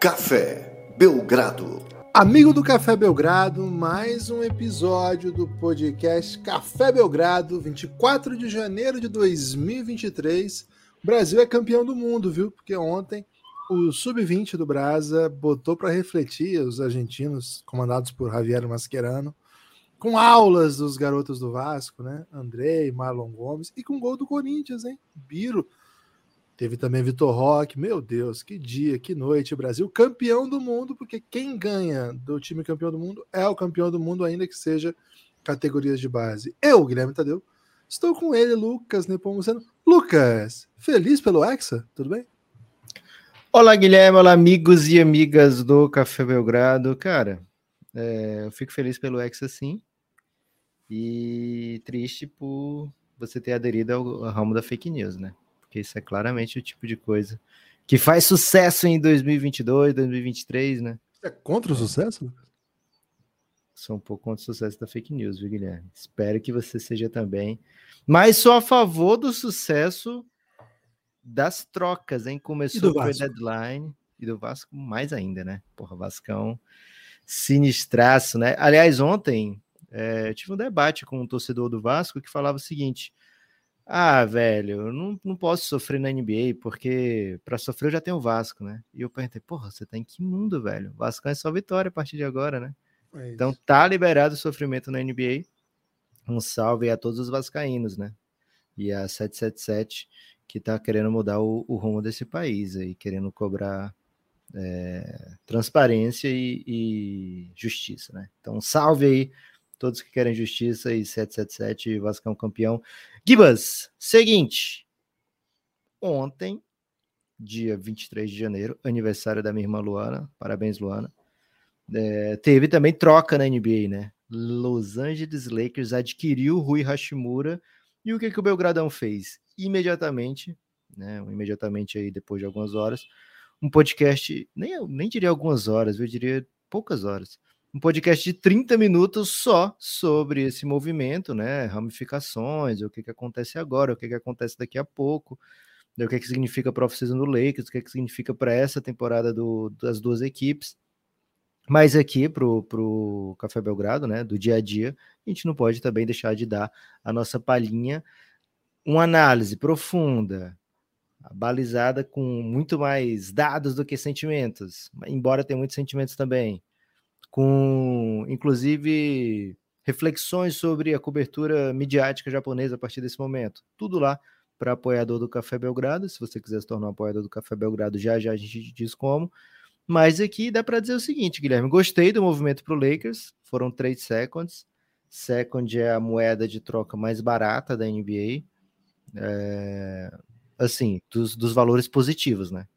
Café Belgrado. Amigo do Café Belgrado, mais um episódio do podcast Café Belgrado, 24 de janeiro de 2023. O Brasil é campeão do mundo, viu? Porque ontem o sub-20 do Brasa botou para refletir os argentinos, comandados por Javier Mascherano, com aulas dos garotos do Vasco, né? Andrei, Marlon Gomes e com gol do Corinthians, hein? Biro. Teve também Vitor Roque. Meu Deus, que dia, que noite, Brasil campeão do mundo, porque quem ganha do time campeão do mundo é o campeão do mundo, ainda que seja categorias de base. Eu, Guilherme Tadeu, estou com ele, Lucas Nepomuceno. Lucas, feliz pelo Hexa? Tudo bem? Olá, Guilherme. Olá, amigos e amigas do Café Belgrado. Cara, é, eu fico feliz pelo Hexa, sim e triste por você ter aderido ao, ramo da fake news, né? Porque isso é claramente o tipo de coisa que faz sucesso em 2022, 2023, né? É contra o sucesso? Sou um pouco contra o sucesso da fake news, viu, Guilherme? Espero que você seja também. Mas sou a favor do sucesso das trocas, hein? Começou o deadline e do Vasco mais ainda, né? Porra, Vascão sinistraço, né? Aliás, ontem é, tive um debate com um torcedor do Vasco que falava o seguinte: ah, velho, eu não, não posso sofrer na NBA, porque para sofrer eu já tenho o Vasco, né? E eu perguntei, porra, você tá em que mundo, velho? O Vasco é só vitória a partir de agora, né? É então tá liberado o sofrimento na NBA. Um salve a todos os vascaínos, né? E a 777 que tá querendo mudar o, o rumo desse país aí, querendo cobrar é, transparência e, e, justiça, né? Então salve aí todos que querem justiça e 777 Vascão campeão. Gibas, seguinte. Ontem, dia 23 de janeiro, aniversário da minha irmã Luana. Parabéns, Luana. É, teve também troca na NBA, né? Los Angeles Lakers adquiriu Rui Hashimura. E o que, que o Belgradão fez? Imediatamente, né? Imediatamente aí, depois de algumas horas, um podcast, nem, nem diria algumas horas, eu diria poucas horas um podcast de 30 minutos só sobre esse movimento, né? Ramificações, o que, que acontece agora, o que, que acontece daqui a pouco, né? o que, que significa para a off-season do Lakers, o que, que significa para essa temporada do, das duas equipes. Mas aqui para o Café Belgrado, né? Do dia a dia, a gente não pode também deixar de dar a nossa palhinha, uma análise profunda, balizada com muito mais dados do que sentimentos, embora tenha muitos sentimentos também com inclusive reflexões sobre a cobertura midiática japonesa a partir desse momento. Tudo lá para apoiador do Café Belgrado. Se você quiser se tornar um apoiador do Café Belgrado, já já a gente diz como. Mas aqui dá para dizer o seguinte, Guilherme: gostei do movimento para o Lakers. Foram trade seconds. Second é a moeda de troca mais barata da NBA. É, assim, dos, dos valores positivos, né?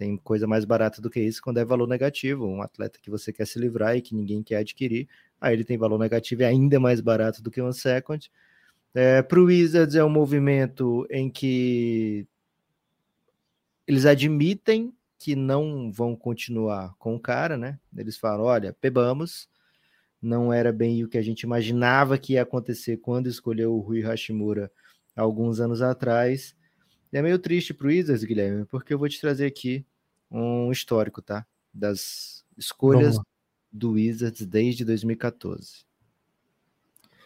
Tem coisa mais barata do que isso quando é valor negativo. Um atleta que você quer se livrar e que ninguém quer adquirir, aí ele tem valor negativo e é ainda mais barato do que um second. É, Para o Wizards é um movimento em que eles admitem que não vão continuar com o cara, né? Eles falam: olha, pebamos, não era bem o que a gente imaginava que ia acontecer quando escolheu o Rui Hashimura alguns anos atrás. E é meio triste para o Wizards, Guilherme, porque eu vou te trazer aqui um histórico, tá? Das escolhas do Wizards desde 2014.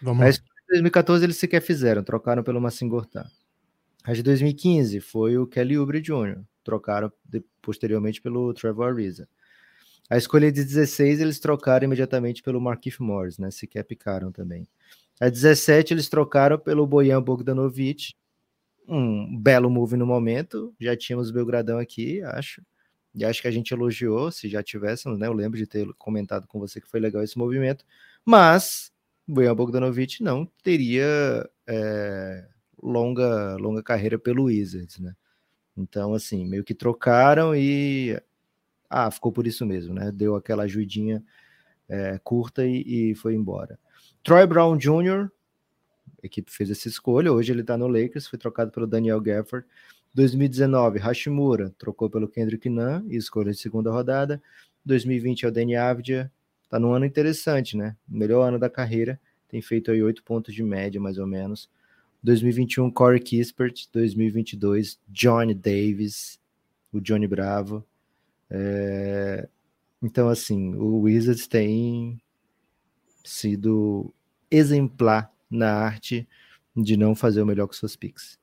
Vamos de 2014 eles sequer fizeram, trocaram pelo Massim Gortat. A de 2015 foi o Kelly Oubre Jr., trocaram de, posteriormente pelo Trevor Ariza. A escolha de 16 eles trocaram imediatamente pelo Markif Morris, né? Sequer picaram também. A 17 eles trocaram pelo Bojan Bogdanovic, um belo move no momento. Já tínhamos o Belgradão aqui, acho. E acho que a gente elogiou, se já tivéssemos, né? Eu lembro de ter comentado com você que foi legal esse movimento. Mas Bojan Bogdanovic não teria é, longa, longa carreira pelo Wizards, né? Então, assim, meio que trocaram e. Ah, ficou por isso mesmo, né? Deu aquela ajudinha é, curta e, e, foi embora. Troy Brown Jr., a equipe fez essa escolha, hoje ele tá no Lakers, foi trocado pelo Daniel Gafford. 2019, Hashimura trocou pelo Kendrick Nunn e escolha de segunda rodada. 2020 é o Danny Avdia. Tá num ano interessante, né? Melhor ano da carreira. Tem feito aí oito pontos de média, mais ou menos. 2021, Corey Kispert. 2022, Johnny Davis, o Johnny Bravo. É, então, assim, o Wizards tem sido exemplar na arte de não fazer o melhor com suas picks.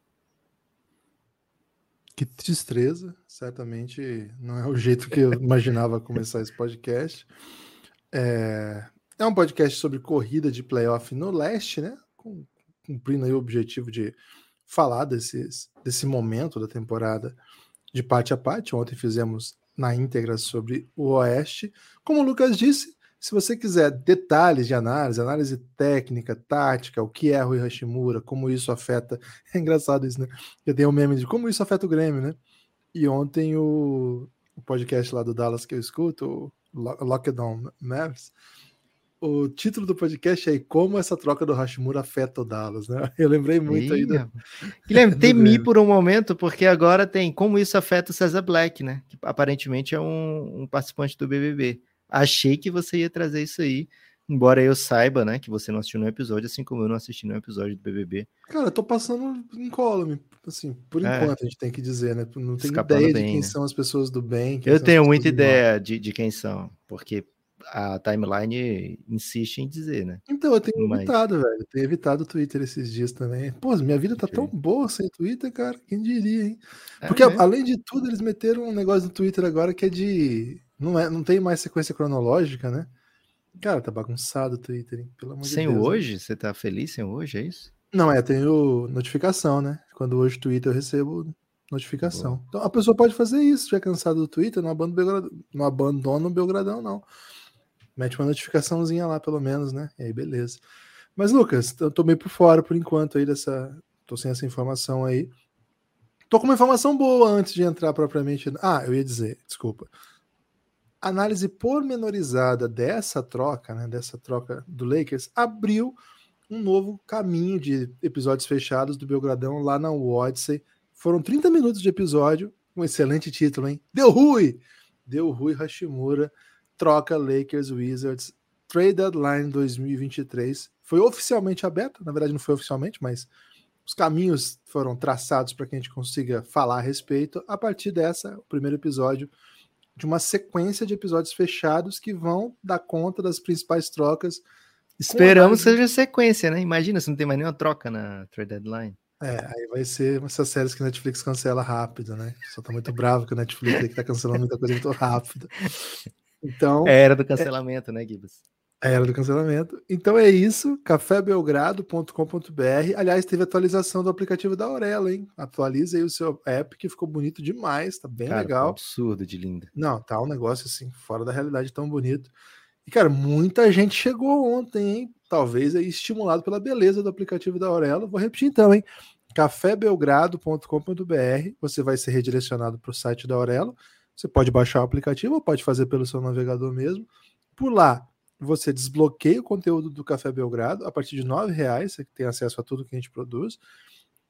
Que tristeza, certamente não é o jeito que eu imaginava começar esse podcast. É, é um podcast sobre corrida de playoff no leste, né? Cumprindo aí o objetivo de falar desses, desse momento da temporada de parte a parte. Ontem fizemos na íntegra sobre o Oeste. Como o Lucas disse, se você quiser detalhes de análise, análise técnica, tática, o que é Rui Hashimura, como isso afeta. É engraçado isso, né? Eu tenho um meme de como isso afeta o Grêmio, né? E ontem o, o podcast lá do Dallas que eu escuto, o Lockdown Mavericks, o título do podcast é Como essa troca do Hashimura afeta o Dallas, né? Eu lembrei muito aí. Do... Guilherme, temi por um momento, porque agora tem como isso afeta o César Black, né? Que aparentemente é um, um participante do BBB. Achei que você ia trazer isso aí, embora eu saiba, né, que você não assistiu no episódio, assim como eu não assisti no episódio do BBB. Cara, eu tô passando em column, assim, por é. enquanto a gente tem que dizer, né? Não tem ideia bem, de quem né? são as pessoas do bem. Eu tenho muita ideia de, de quem são, porque a timeline insiste em dizer, né? Então, eu tenho Mas... evitado, velho. Eu tenho evitado o Twitter esses dias também. Pô, minha vida tá tão boa sem Twitter, cara. Quem diria, hein? É porque, é além de tudo, eles meteram um negócio no Twitter agora que é de não, é, não tem mais sequência cronológica, né? Cara, tá bagunçado o Twitter, hein? Pelo amor sem de Deus. Sem hoje? Né? Você tá feliz sem hoje, é isso? Não, é, tenho notificação, né? Quando hoje Twitter eu recebo notificação. Boa. Então a pessoa pode fazer isso, já cansado do Twitter, não abandona, Belgradão, não abandona o Belgradão, não. Mete uma notificaçãozinha lá, pelo menos, né? E aí, beleza. Mas, Lucas, eu tô meio por fora por enquanto aí dessa. Tô sem essa informação aí. Tô com uma informação boa antes de entrar propriamente. Ah, eu ia dizer, desculpa análise pormenorizada dessa troca, né, dessa troca do Lakers, abriu um novo caminho de episódios fechados do Belgradão lá na Odyssey. Foram 30 minutos de episódio, um excelente título, hein? Deu Rui! Deu Rui Hashimura, troca Lakers Wizards, Trade Deadline 2023. Foi oficialmente aberto, na verdade não foi oficialmente, mas os caminhos foram traçados para que a gente consiga falar a respeito. A partir dessa, o primeiro episódio de uma sequência de episódios fechados que vão dar conta das principais trocas. Esperamos que seja sequência, né? Imagina se não tem mais nenhuma troca na trade deadline. É, aí vai ser essas séries que a Netflix cancela rápido, né? Só tá muito bravo com a Netflix que tá cancelando muita coisa muito rápido. Então. É era do cancelamento, é... né, Gibbs? Era do cancelamento. Então é isso, cafébelgrado.com.br. Aliás, teve atualização do aplicativo da Aurela, hein? Atualiza aí o seu app, que ficou bonito demais, tá bem cara, legal. absurdo de linda. Não, tá um negócio assim, fora da realidade tão bonito. E, cara, muita gente chegou ontem, hein? Talvez aí estimulado pela beleza do aplicativo da Aurela. Vou repetir então, hein? cafébelgrado.com.br. Você vai ser redirecionado para o site da Aurelo. Você pode baixar o aplicativo ou pode fazer pelo seu navegador mesmo. Por lá, você desbloqueia o conteúdo do Café Belgrado a partir de R$ reais, você tem acesso a tudo que a gente produz,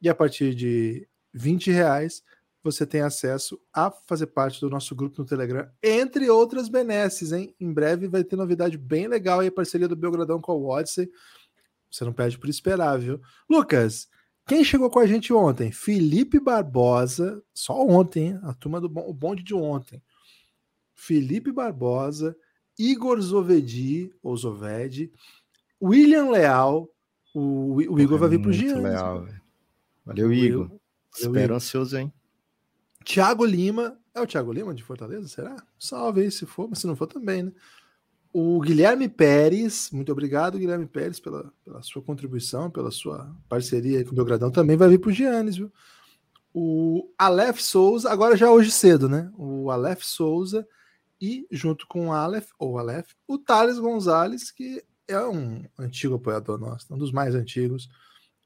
e a partir de R$ reais você tem acesso a fazer parte do nosso grupo no Telegram, entre outras benesses, hein? Em breve vai ter novidade bem legal aí, parceria do Belgradão com o Odyssey. Você não perde por esperar, viu? Lucas, quem chegou com a gente ontem? Felipe Barbosa, só ontem, hein? a turma do bonde de ontem. Felipe Barbosa, Igor Zovedi, ou Zovedi, William Leal, o, o Igor vai vir pro Giants. Leal, Valeu, Igor. Valeu, Espero Igor. ansioso, hein? Tiago Lima, é o Tiago Lima de Fortaleza, será? Salve aí se for, mas se não for também, né? O Guilherme Pérez, muito obrigado, Guilherme Pérez, pela, pela sua contribuição, pela sua parceria com o Belgradão, também vai vir pro Giannis, viu? O Aleph Souza, agora já hoje cedo, né? O Aleph Souza e junto com o Aleph, ou Aleph, o Thales Gonzalez, que é um antigo apoiador nosso, um dos mais antigos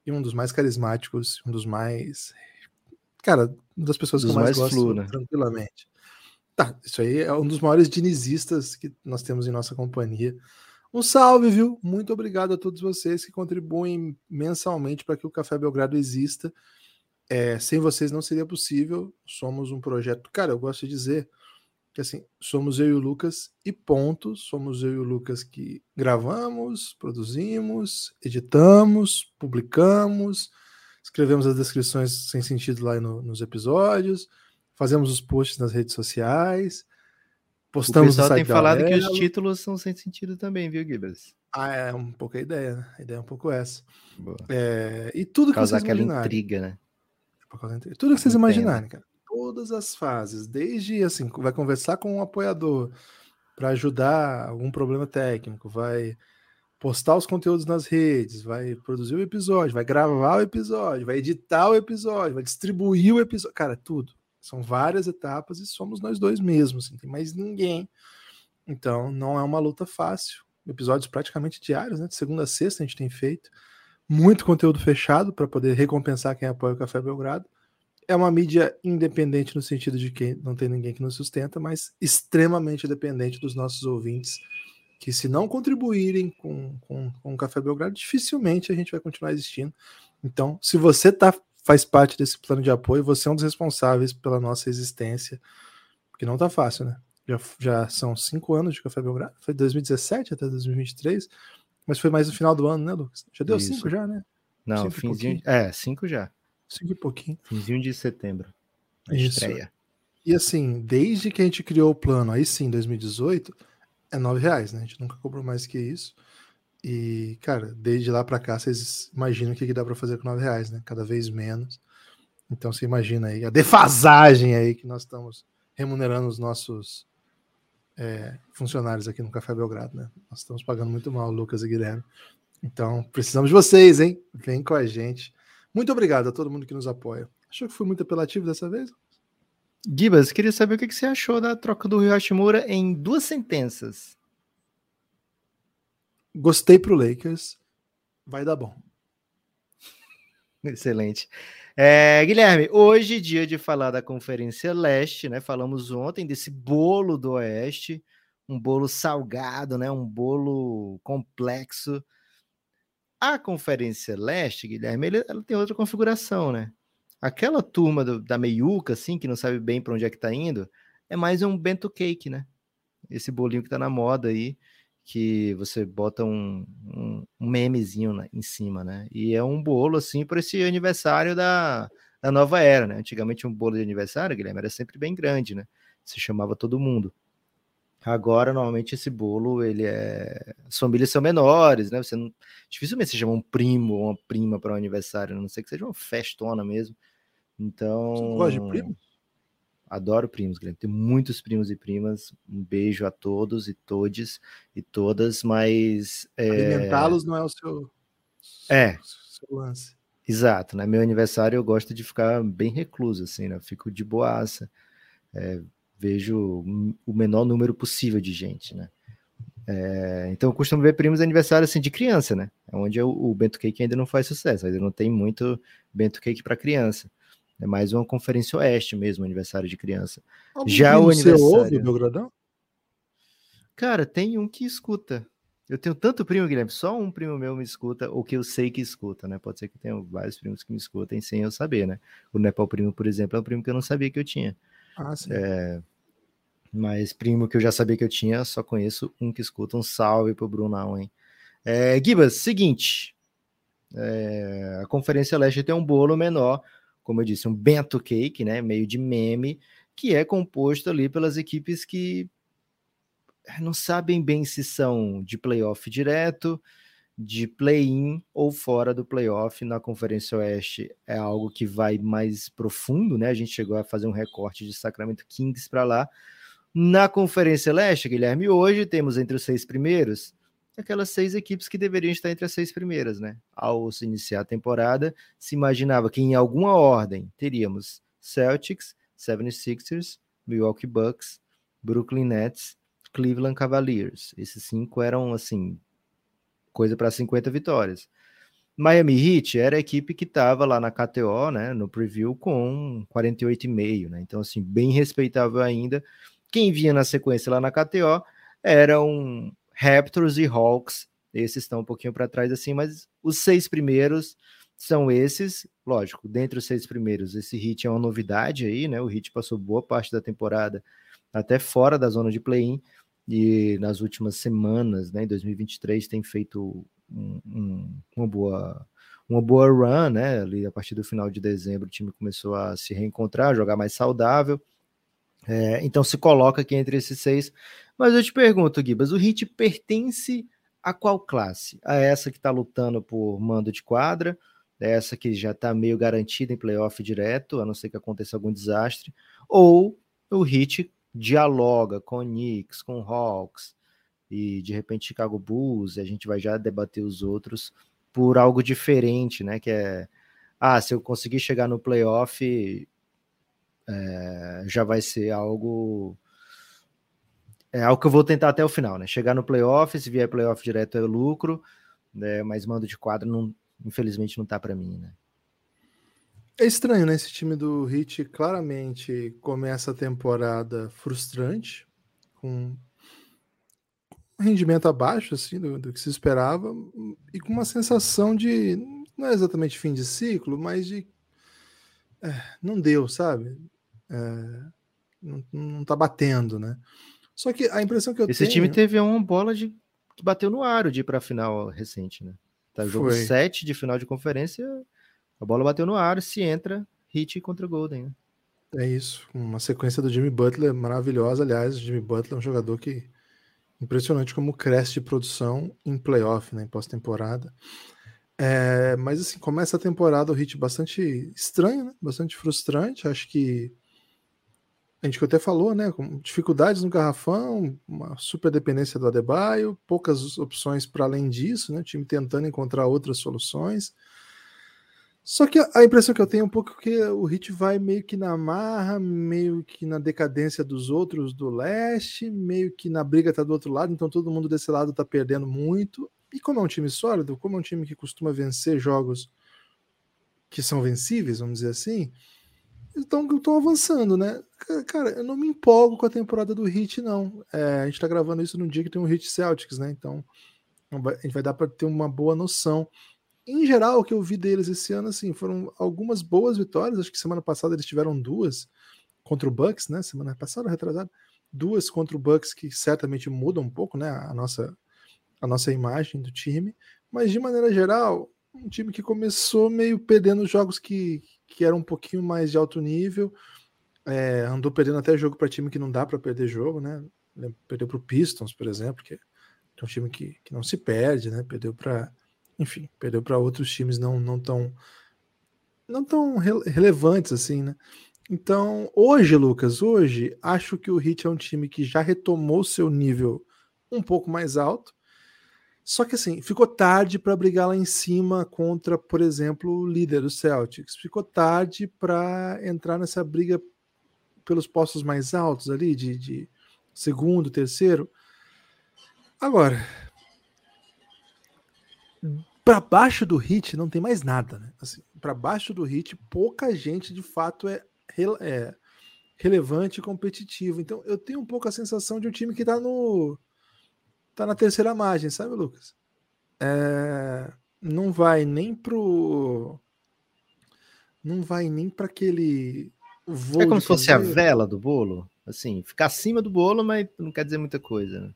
e um dos mais carismáticos, um dos mais. Cara, uma das pessoas dos que eu mais, mais gosto, flu, né? tranquilamente. Tá, isso aí é um dos maiores dinizistas que nós temos em nossa companhia. Um salve, viu? Muito obrigado a todos vocês que contribuem mensalmente para que o Café Belgrado exista. É, sem vocês não seria possível. Somos um projeto. Cara, eu gosto de dizer que assim, somos eu e o Lucas e ponto, somos eu e o Lucas que gravamos, produzimos, editamos, publicamos, escrevemos as descrições sem sentido lá no, nos episódios, fazemos os posts nas redes sociais, Postamos o pessoal tem falado que os títulos são sem sentido também, viu, Gibas? Ah, é um pouco a ideia, né? A ideia é um pouco essa. É, e tudo que Causar vocês aquela imaginarem. intriga, né? Tudo que vocês imaginarem, cara. Todas as fases, desde assim, vai conversar com um apoiador para ajudar algum problema técnico, vai postar os conteúdos nas redes, vai produzir o episódio, vai gravar o episódio, vai editar o episódio, vai distribuir o episódio. Cara, tudo. São várias etapas e somos nós dois mesmos, assim, tem mais ninguém. Então, não é uma luta fácil. Episódios praticamente diários, né? De segunda a sexta a gente tem feito. Muito conteúdo fechado para poder recompensar quem apoia o Café Belgrado. É uma mídia independente no sentido de que não tem ninguém que nos sustenta, mas extremamente dependente dos nossos ouvintes que se não contribuírem com, com, com o Café Belgrado, dificilmente a gente vai continuar existindo. Então, se você tá, faz parte desse plano de apoio, você é um dos responsáveis pela nossa existência, porque não tá fácil, né? Já, já são cinco anos de Café Belgrado, foi 2017 até 2023, mas foi mais no final do ano, né, Lucas? Já deu Isso. cinco já, né? Não, finzinho. É, cinco já. Cinco e pouquinho. Finzinho de setembro. Isso. Estreia. E assim, desde que a gente criou o plano, aí sim, 2018 é nove reais, né? A gente nunca cobrou mais que isso. E, cara, desde lá para cá, vocês imaginam o que, que dá para fazer com nove reais, né? Cada vez menos. Então você imagina aí a defasagem aí que nós estamos remunerando os nossos é, funcionários aqui no Café Belgrado, né? Nós estamos pagando muito mal, Lucas e Guilherme. Então, precisamos de vocês, hein? Vem com a gente. Muito obrigado a todo mundo que nos apoia. Achou que foi muito apelativo dessa vez? Gibas, queria saber o que você achou da troca do Rio Hashimura em duas sentenças. Gostei pro Lakers. Vai dar bom. Excelente. É, Guilherme, hoje, dia de falar da Conferência Leste, né? Falamos ontem desse bolo do Oeste, um bolo salgado, né? Um bolo complexo. A Conferência Leste, Guilherme, ela tem outra configuração, né? Aquela turma do, da meiuca, assim, que não sabe bem para onde é que tá indo, é mais um bento cake, né? Esse bolinho que tá na moda aí, que você bota um, um, um memezinho na, em cima, né? E é um bolo, assim, para esse aniversário da, da nova era, né? Antigamente um bolo de aniversário, Guilherme, era sempre bem grande, né? Se chamava todo mundo. Agora, normalmente, esse bolo, ele é. As famílias são menores, né? Você não... Dificilmente você chama um primo ou uma prima para um aniversário, a não sei que seja uma festona mesmo. Então. Você gosta de primos? Adoro primos, Guilherme. Tenho muitos primos e primas. Um beijo a todos e todes e todas, mas. É... Alimentá-los não é o seu. É. Seu lance. Exato, né? Meu aniversário eu gosto de ficar bem recluso, assim, né? Eu fico de boaça. É, vejo o menor número possível de gente, né? É, então eu costumo ver primos aniversário assim de criança, né? É onde o, o bento cake ainda não faz sucesso, ainda não tem muito bento cake para criança. É mais uma conferência oeste mesmo, aniversário de criança. Algum Já o aniversário. Você ouve Belgradão? Cara, tem um que escuta. Eu tenho tanto primo, Guilherme, só um primo meu me escuta, ou que eu sei que escuta, né? Pode ser que tenha vários primos que me escutem sem eu saber, né? O Nepal Primo, por exemplo, é um primo que eu não sabia que eu tinha. Ah, sim. É... Mas primo que eu já sabia que eu tinha, só conheço um que escuta. Um salve pro Brunão, hein? É, Gibas, seguinte. É, a Conferência Leste tem um bolo menor como eu disse, um bento cake, né, meio de meme, que é composto ali pelas equipes que não sabem bem se são de playoff direto, de play-in ou fora do playoff na Conferência Oeste é algo que vai mais profundo, né? A gente chegou a fazer um recorte de Sacramento Kings para lá. Na Conferência Leste, Guilherme, hoje temos entre os seis primeiros aquelas seis equipes que deveriam estar entre as seis primeiras, né? Ao se iniciar a temporada, se imaginava que em alguma ordem teríamos Celtics, 76ers, Milwaukee Bucks, Brooklyn Nets, Cleveland Cavaliers. Esses cinco eram, assim, coisa para 50 vitórias. Miami Heat era a equipe que estava lá na KTO, né, no preview, com 48,5, né? Então, assim, bem respeitável ainda. Quem vinha na sequência lá na KTO era um, Raptors e Hawks, esses estão um pouquinho para trás assim, mas os seis primeiros são esses, lógico, dentre os seis primeiros, esse Hit é uma novidade aí, né? O Hit passou boa parte da temporada até fora da zona de play-in e nas últimas semanas, né, em 2023 tem feito um, um, uma boa uma boa run, né? Ali a partir do final de dezembro o time começou a se reencontrar, jogar mais saudável. É, então se coloca aqui entre esses seis. Mas eu te pergunto, Gibas, o Hit pertence a qual classe? A essa que está lutando por mando de quadra, essa que já está meio garantida em playoff direto, a não ser que aconteça algum desastre, ou o Hit dialoga com Knicks, com Hawks e de repente Chicago Bulls, e a gente vai já debater os outros por algo diferente, né? Que é, ah, se eu conseguir chegar no playoff, é, já vai ser algo é algo que eu vou tentar até o final, né? Chegar no playoff, se vier playoff direto é lucro, né? Mas mando de quadro não, infelizmente não tá para mim, né? É estranho, né? Esse time do Hit claramente começa a temporada frustrante, com um rendimento abaixo assim do, do, que se esperava e com uma sensação de não é exatamente fim de ciclo, mas de é, não deu, sabe? É, não, não tá batendo, né? Só que a impressão que eu Esse tenho. Esse time teve uma bola de que bateu no aro de ir para a final recente, né? Tá jogo 7 de final de conferência, a bola bateu no aro, se entra, hit contra o Golden. Né? É isso, uma sequência do Jimmy Butler maravilhosa. Aliás, o Jimmy Butler é um jogador que impressionante como cresce de produção em playoff, né, em pós-temporada. É, mas assim, começa a temporada o hit bastante estranho, né? bastante frustrante. Acho que a gente até falou, né? Com dificuldades no garrafão, uma super dependência do Adebayo, poucas opções para além disso, né? O time tentando encontrar outras soluções. Só que a impressão que eu tenho é um pouco que o Hit vai meio que na marra, meio que na decadência dos outros do leste, meio que na briga tá do outro lado, então todo mundo desse lado tá perdendo muito. E como é um time sólido, como é um time que costuma vencer jogos que são vencíveis, vamos dizer assim, então estão avançando, né? Cara, eu não me empolgo com a temporada do Hit, não. É, a gente tá gravando isso num dia que tem um Hit Celtics, né? Então a gente vai dar para ter uma boa noção. Em geral, o que eu vi deles esse ano, assim, foram algumas boas vitórias. Acho que semana passada eles tiveram duas contra o Bucks, né? Semana passada, retrasada, duas contra o Bucks que certamente mudam um pouco, né? A nossa, a nossa imagem do time. Mas de maneira geral, um time que começou meio perdendo jogos que, que era um pouquinho mais de alto nível. É, andou perdendo até jogo para time que não dá para perder jogo, né? Perdeu para o Pistons, por exemplo, que é um time que, que não se perde, né? Perdeu para, enfim, perdeu para outros times não, não tão não tão relevantes assim, né? Então, hoje, Lucas, hoje acho que o Heat é um time que já retomou seu nível um pouco mais alto só que assim, ficou tarde para brigar lá em cima contra, por exemplo, o líder do Celtics. Ficou tarde para entrar nessa briga pelos postos mais altos ali, de, de segundo, terceiro. Agora, para baixo do hit não tem mais nada, né? Assim, para baixo do hit, pouca gente de fato é, é relevante e competitivo. Então, eu tenho um pouco a sensação de um time que está no tá na terceira margem, sabe, Lucas? É, não vai nem pro. Não vai nem para aquele. Voo é como se fosse a vela do bolo? Assim, ficar acima do bolo, mas não quer dizer muita coisa, né?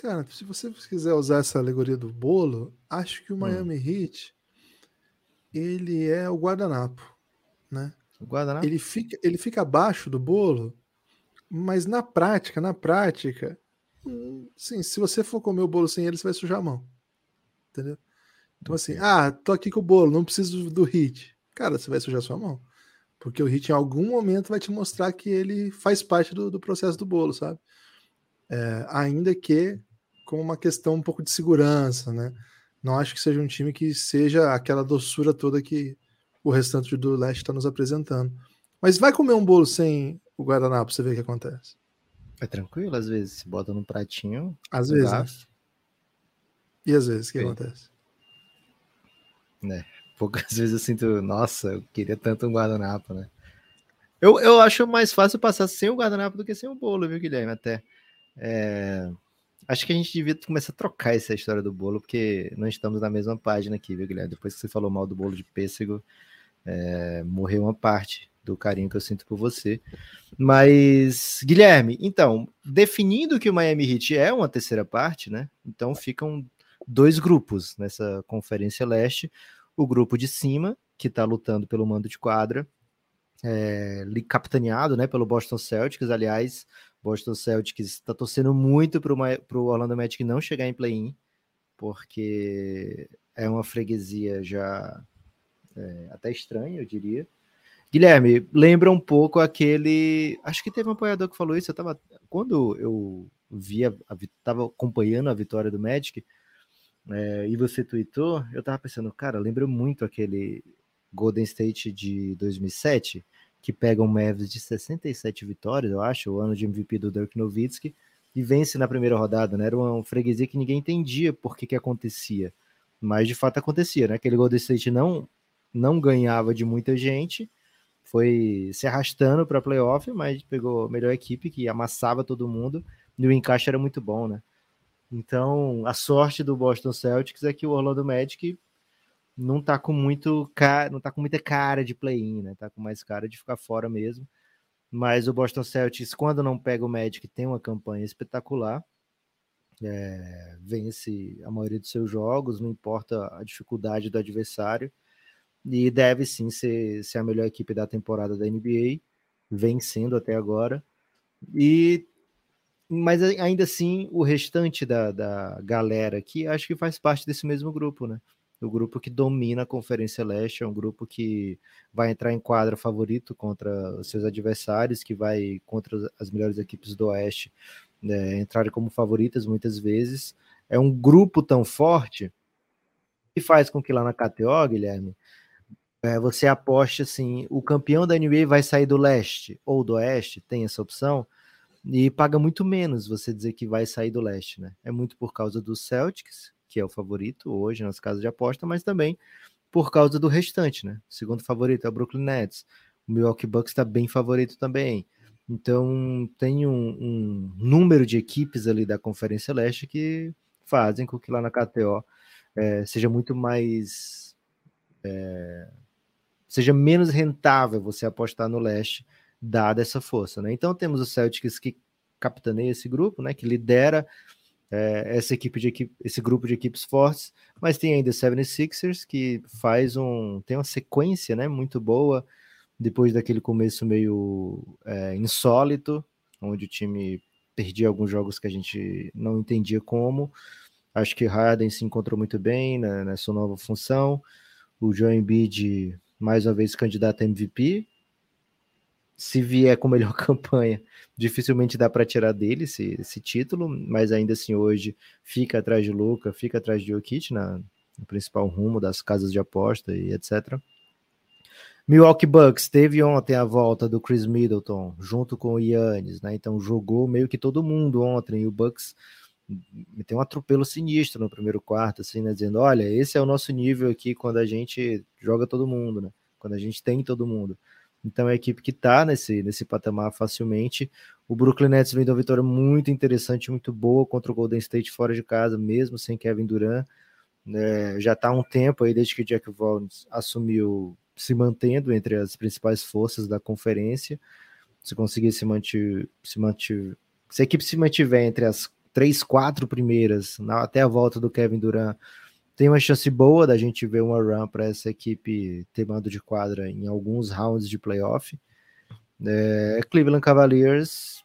Cara, se você quiser usar essa alegoria do bolo, acho que o hum. Miami hum. Heat ele é o guardanapo, né? O guardanapo? Ele fica, ele fica abaixo do bolo, mas na prática, na prática, sim, se você for comer o bolo sem ele, você vai sujar a mão. Entendeu? Então, assim, ah, tô aqui com o bolo, não preciso do, do hit. Cara, você vai sujar sua mão. Porque o hit em algum momento vai te mostrar que ele faz parte do, do processo do bolo, sabe? É, ainda que com uma questão um pouco de segurança, né? Não acho que seja um time que seja aquela doçura toda que o restante do leste está nos apresentando. Mas vai comer um bolo sem o guardanapo, você vê o que acontece. É tranquilo, às vezes. Se bota no pratinho. Às vezes. Né? E às vezes, o que Sim. acontece? É, poucas vezes eu sinto, nossa, eu queria tanto um guardanapo, né? Eu, eu acho mais fácil passar sem o guardanapo do que sem o bolo, viu, Guilherme? Até. É... Acho que a gente devia começar a trocar essa história do bolo, porque não estamos na mesma página aqui, viu, Guilherme? Depois que você falou mal do bolo de pêssego, é... morreu uma parte do carinho que eu sinto por você. Mas, Guilherme, então, definindo que o Miami Heat é uma terceira parte, né? Então ficam dois grupos nessa Conferência Leste. O grupo de cima, que está lutando pelo mando de quadra, é, capitaneado né, pelo Boston Celtics. Aliás, Boston Celtics está torcendo muito para o Orlando Magic não chegar em play-in, porque é uma freguesia já é, até estranha, eu diria. Guilherme, lembra um pouco aquele. Acho que teve um apoiador que falou isso. Eu tava. Quando eu via, estava acompanhando a vitória do Magic, é, e você tweetou, eu tava pensando, cara, lembra muito aquele Golden State de 2007, que pega um Mavs de 67 vitórias, eu acho, o ano de MVP do Dirk Nowitzki, e vence na primeira rodada, né? Era uma freguesia que ninguém entendia por que que acontecia, mas de fato acontecia, né? Aquele Golden State não não ganhava de muita gente, foi se arrastando para playoff, mas pegou a melhor equipe que amassava todo mundo e o encaixe era muito bom, né? Então, a sorte do Boston Celtics é que o Orlando Magic não tá com muito cara, não tá com muita cara de play-in, né? Tá com mais cara de ficar fora mesmo. Mas o Boston Celtics, quando não pega o Magic, tem uma campanha espetacular. É, vence a maioria dos seus jogos, não importa a dificuldade do adversário e deve sim ser, ser a melhor equipe da temporada da NBA, vencendo até agora. E mas ainda assim, o restante da, da galera aqui acho que faz parte desse mesmo grupo, né? O grupo que domina a Conferência Leste, é um grupo que vai entrar em quadra favorito contra seus adversários, que vai contra as melhores equipes do Oeste né, entrarem como favoritas muitas vezes. É um grupo tão forte que faz com que lá na KTO, Guilherme, é, você aposte assim, o campeão da NBA vai sair do leste ou do oeste, tem essa opção, e paga muito menos você dizer que vai sair do leste, né? É muito por causa do Celtics, que é o favorito hoje nas casas de aposta, mas também por causa do restante, né? O segundo favorito é o Brooklyn Nets, o Milwaukee Bucks está bem favorito também. Então tem um, um, número de equipes ali da Conferência Leste que fazem com que lá na KTO é, seja muito mais é, seja menos rentável você apostar no leste, dada essa força. Né? Então temos o Celtics que capitaneia esse grupo, né, que lidera é, essa equipe de equipe, esse grupo de equipes fortes, mas tem ainda o 76ers que faz um tem uma sequência, né, muito boa depois daquele começo meio é, insólito, onde o time perdia alguns jogos que a gente não entendia como. Acho que Harden se encontrou muito bem né, nessa nova função. O Joe Embiid mais uma vez candidato a MVP. Se vier com melhor campanha, dificilmente dá para tirar dele esse, esse, título, mas ainda assim hoje fica atrás de Luca, fica atrás de Jokic na, no principal rumo das casas de aposta e etc. Milwaukee Bucks teve ontem a volta do Chris Middleton junto com o Yannis, né? Então jogou meio que todo mundo ontem e o Bucks tem um atropelo sinistro no primeiro quarto, assim, né? Dizendo, olha, esse é o nosso nível aqui quando a gente joga todo mundo, né? Quando a gente tem todo mundo. Então é a equipe que tá nesse, nesse patamar facilmente. O Brooklyn Nets vem de uma vitória muito interessante, muito boa contra o Golden State fora de casa, mesmo sem Kevin Durant. É, já tá há um tempo aí, desde que Jack Vaughn assumiu, se mantendo entre as principais forças da conferência. Se conseguir se manter, se manter, se a equipe se mantiver entre as três, quatro primeiras, na, até a volta do Kevin Durant, tem uma chance boa da gente ver uma run para essa equipe ter mando de quadra em alguns rounds de playoff. É, Cleveland Cavaliers,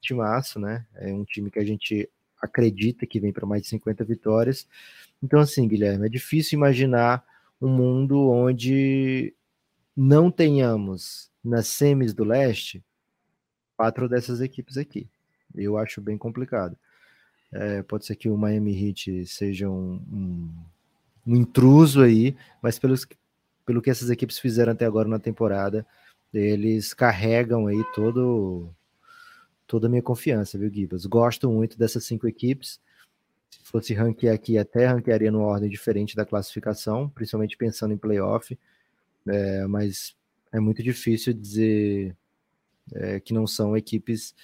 timaço, né? É um time que a gente acredita que vem para mais de 50 vitórias. Então, assim, Guilherme, é difícil imaginar um mundo onde não tenhamos nas semis do leste quatro dessas equipes aqui. Eu acho bem complicado. É, pode ser que o Miami Heat seja um, um, um intruso aí, mas pelos, pelo que essas equipes fizeram até agora na temporada, eles carregam aí todo toda a minha confiança, viu, Gibas? Gosto muito dessas cinco equipes. Se fosse ranquear aqui, até ranquearia numa ordem diferente da classificação, principalmente pensando em playoff. É, mas é muito difícil dizer é, que não são equipes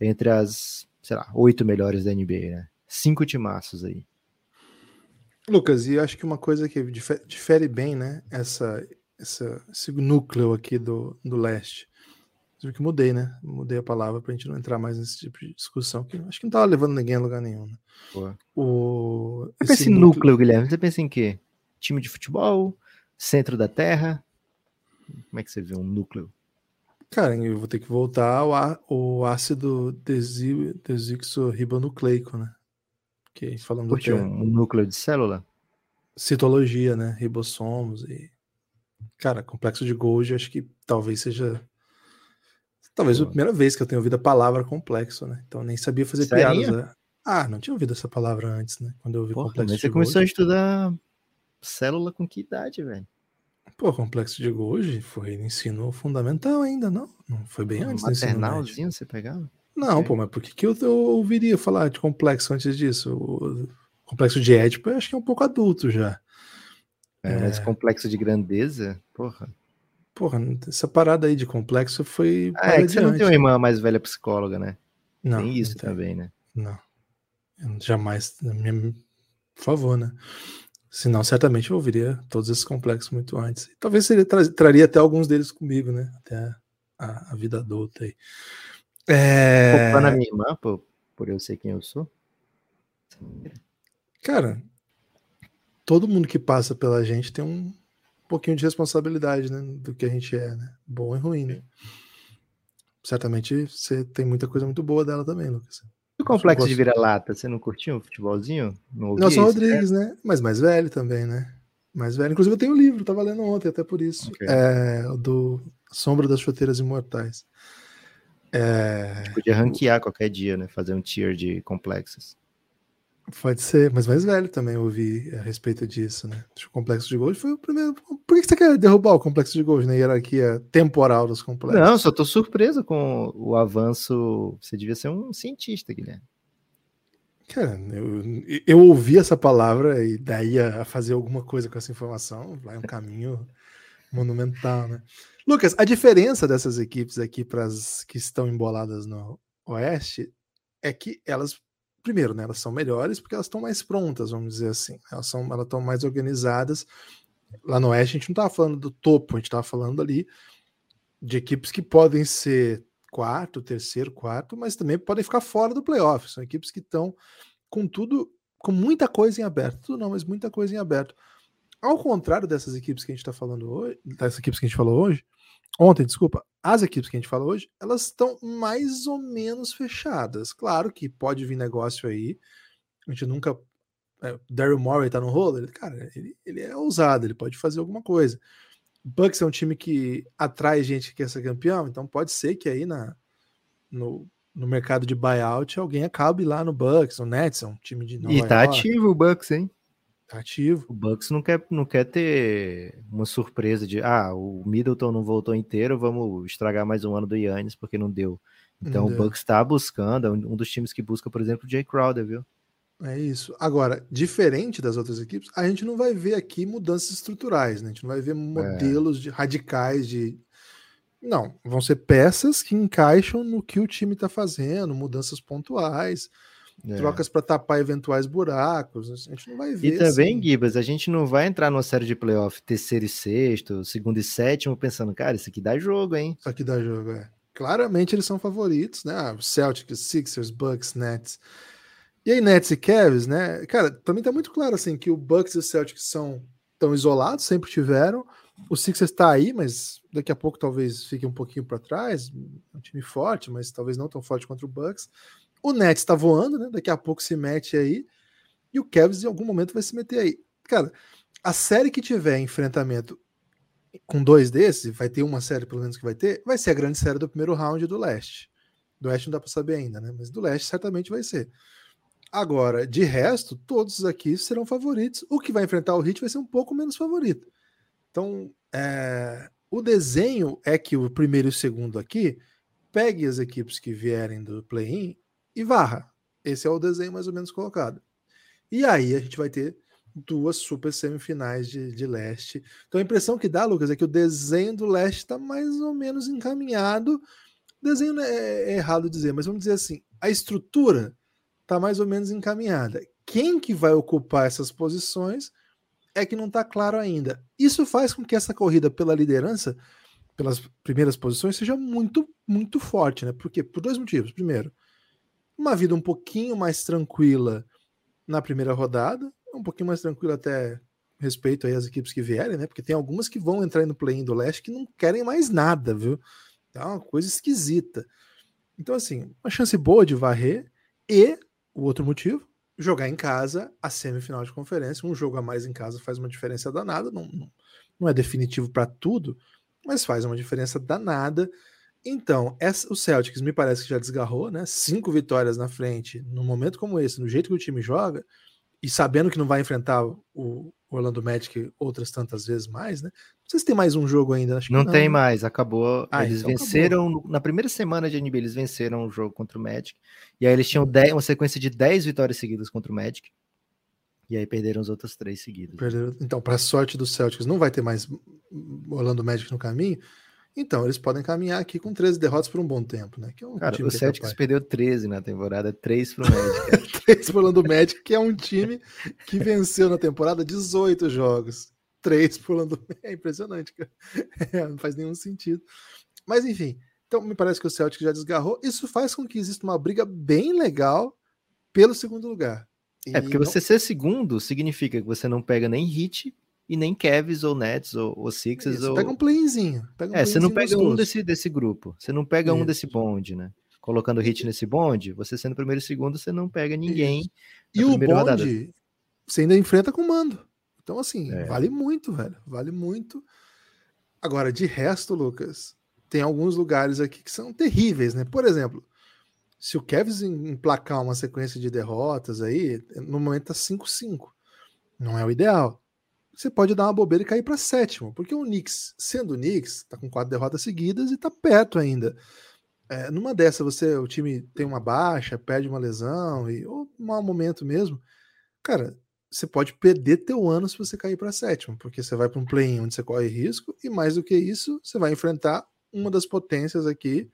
entre as sei lá, oito melhores da NBA, né? Cinco timaços aí. Lucas, e acho que uma coisa que difere bem, né? Essa, essa, esse núcleo aqui do, do leste. Eu que mudei, né? Mudei a palavra pra gente não entrar mais nesse tipo de discussão, que acho que não tava levando ninguém a lugar nenhum. Né? O, Você pensa em núcleo, núcleo, Guilherme? Você pensa em quê? Time de futebol? Centro da Terra? Como é que você vê um núcleo? Cara, eu vou ter que voltar ao o ácido desixorribonucleico, né? Que falando Curte do um, núcleo de célula? Citologia, né? Ribossomos e. Cara, complexo de Golgi, acho que talvez seja. Talvez a primeira vez que eu tenho ouvido a palavra complexo, né? Então nem sabia fazer Serinha? piadas. Né? Ah, não tinha ouvido essa palavra antes, né? Quando eu ouvi Porra, complexo mas você começou a estudar célula com que idade, velho? Pô, complexo de Golgi foi no ensino fundamental ainda, não? Não foi bem antes Maternalzinho você pegava? Não, okay. pô, mas por que, que eu, eu, ouviria falar de complexo antes disso? O complexo de Édipo eu acho que é um pouco adulto já. É, mas é... complexo de grandeza, porra. Porra, essa parada aí de complexo foi. Ah, é que você não tem uma irmã mais velha psicóloga, né? Não. Tem isso não também, né? Não. Eu jamais. Minha... Por favor, né? Senão, certamente eu ouviria todos esses complexos muito antes. E talvez ele tra traria até alguns deles comigo, né? Até a, a vida adulta aí. É... na minha irmã, por, por eu ser quem eu sou. Cara, todo mundo que passa pela gente tem um pouquinho de responsabilidade, né? Do que a gente é, né? Bom e ruim, né? Certamente você tem muita coisa muito boa dela também, Lucas. O complexo de vira-lata, você não curtiu um futebolzinho? Não Nelson Rodrigues, né? Mas mais velho também, né? Mais velho. Inclusive eu tenho um livro, tava lendo ontem, até por isso. Okay. É, do Sombra das Chuteiras Imortais. É... Podia ranquear qualquer dia, né? Fazer um tier de complexos. Pode ser, mas mais velho também ouvi a respeito disso, né? O complexo de Gold foi o primeiro. Por que você quer derrubar o complexo de Gold na hierarquia temporal dos complexos? Não, só tô surpreso com o avanço. Você devia ser um cientista, Guilherme. Cara, eu, eu ouvi essa palavra e daí a fazer alguma coisa com essa informação vai um caminho monumental, né? Lucas, a diferença dessas equipes aqui para as que estão emboladas no Oeste é que elas primeiro, né, elas são melhores porque elas estão mais prontas, vamos dizer assim. Elas são, elas estão mais organizadas. Lá no Oeste a gente não estava falando do topo, a gente estava falando ali de equipes que podem ser quarto, terceiro, quarto, mas também podem ficar fora do playoff. São equipes que estão com tudo, com muita coisa em aberto. Tudo não, mas muita coisa em aberto. Ao contrário dessas equipes que a gente está falando hoje, dessas equipes que a gente falou hoje, ontem, desculpa, as equipes que a gente fala hoje, elas estão mais ou menos fechadas. Claro que pode vir negócio aí. A gente nunca. É, Daryl Morey tá no rolo, ele, cara, ele, ele é ousado, ele pode fazer alguma coisa. O Bucks é um time que atrai gente que quer ser campeão, então pode ser que aí na, no, no mercado de buyout alguém acabe lá no Bucks, o Nets é um time de Nova E tá York. ativo o Bucks, hein? Ativo. O Bucks não quer, não quer ter uma surpresa de ah, o Middleton não voltou inteiro, vamos estragar mais um ano do Yannis porque não deu. Então não o Bucks está buscando, é um dos times que busca, por exemplo, o Jay Crowder, viu? É isso. Agora, diferente das outras equipes, a gente não vai ver aqui mudanças estruturais, né? A gente não vai ver modelos é. de, radicais de. Não, vão ser peças que encaixam no que o time está fazendo, mudanças pontuais. É. Trocas para tapar eventuais buracos. A gente não vai ver. E também, assim. Gibas, a gente não vai entrar numa série de playoff terceiro e sexto, segundo e sétimo, pensando, cara, isso aqui dá jogo, hein? Isso aqui dá jogo, é. Claramente eles são favoritos, né? Ah, Celtics, Sixers, Bucks, Nets. E aí, Nets e Cavs, né? Cara, pra mim tá muito claro assim que o Bucks e o Celtics são tão isolados, sempre tiveram. O Sixers está aí, mas daqui a pouco talvez fique um pouquinho para trás. Um time forte, mas talvez não tão forte contra o Bucks. O Nets está voando, né? Daqui a pouco se mete aí. E o Cavs em algum momento vai se meter aí. Cara, a série que tiver enfrentamento com dois desses, vai ter uma série pelo menos que vai ter, vai ser a grande série do primeiro round do leste. Do oeste não dá para saber ainda, né? Mas do leste certamente vai ser. Agora, de resto, todos aqui serão favoritos. O que vai enfrentar o Heat vai ser um pouco menos favorito. Então, é... o desenho é que o primeiro e o segundo aqui pegue as equipes que vierem do play-in e varra. Esse é o desenho mais ou menos colocado. E aí a gente vai ter duas super semifinais de, de leste. Então a impressão que dá, Lucas, é que o desenho do leste está mais ou menos encaminhado. Desenho é, é errado dizer, mas vamos dizer assim, a estrutura está mais ou menos encaminhada. Quem que vai ocupar essas posições é que não está claro ainda. Isso faz com que essa corrida pela liderança, pelas primeiras posições, seja muito, muito forte, né? Porque por dois motivos. Primeiro, uma vida um pouquinho mais tranquila na primeira rodada, um pouquinho mais tranquila até respeito aí às equipes que vierem, né? Porque tem algumas que vão entrar no play-in do leste que não querem mais nada, viu? Tá uma coisa esquisita. Então, assim, uma chance boa de varrer e o outro motivo, jogar em casa a semifinal de conferência. Um jogo a mais em casa faz uma diferença danada. Não, não é definitivo para tudo, mas faz uma diferença danada. Então, essa, o Celtics me parece que já desgarrou, né? Cinco vitórias na frente, num momento como esse, no jeito que o time joga, e sabendo que não vai enfrentar o Orlando Magic outras tantas vezes mais, né? Não sei se tem mais um jogo ainda. não, não, tem mais, acabou. Ah, eles então venceram, acabou. na primeira semana de NBA, eles venceram o jogo contra o Magic, e aí eles tinham dez, uma sequência de 10 vitórias seguidas contra o Magic, e aí perderam as outras três seguidas. Perderam, então, para sorte dos Celtics, não vai ter mais Orlando Magic no caminho, então, eles podem caminhar aqui com 13 derrotas por um bom tempo, né? Que é um Cara, o Celtics é perdeu 13 na temporada, 3 pro Magic. 3 pro Orlando Magic, que é um time que venceu na temporada 18 jogos. 3 pro Orlando. É impressionante, cara. É, não faz nenhum sentido. Mas, enfim. Então, me parece que o Celtics já desgarrou. Isso faz com que exista uma briga bem legal pelo segundo lugar. E é, porque não... você ser segundo significa que você não pega nem hit e nem Cavs ou Nets ou, ou Sixers. Isso, ou... Pega um playzinho. Pega um é, você não pega um desse, desse grupo. Você não pega Isso. um desse bonde, né? Colocando hit nesse bonde, você sendo primeiro e segundo, você não pega ninguém. E o bonde, rodada. você ainda enfrenta com mando. Então, assim, é. vale muito, velho. Vale muito. Agora, de resto, Lucas, tem alguns lugares aqui que são terríveis, né? Por exemplo, se o Cavs emplacar uma sequência de derrotas aí, no momento tá 5-5. Não é o ideal você pode dar uma bobeira e cair para sétimo, porque o Knicks, sendo o Knicks, está com quatro derrotas seguidas e está perto ainda. É, numa dessa, você, o time tem uma baixa, perde uma lesão, e, ou um mau momento mesmo, cara, você pode perder teu ano se você cair para sétimo, porque você vai para um play onde você corre risco, e mais do que isso, você vai enfrentar uma das potências aqui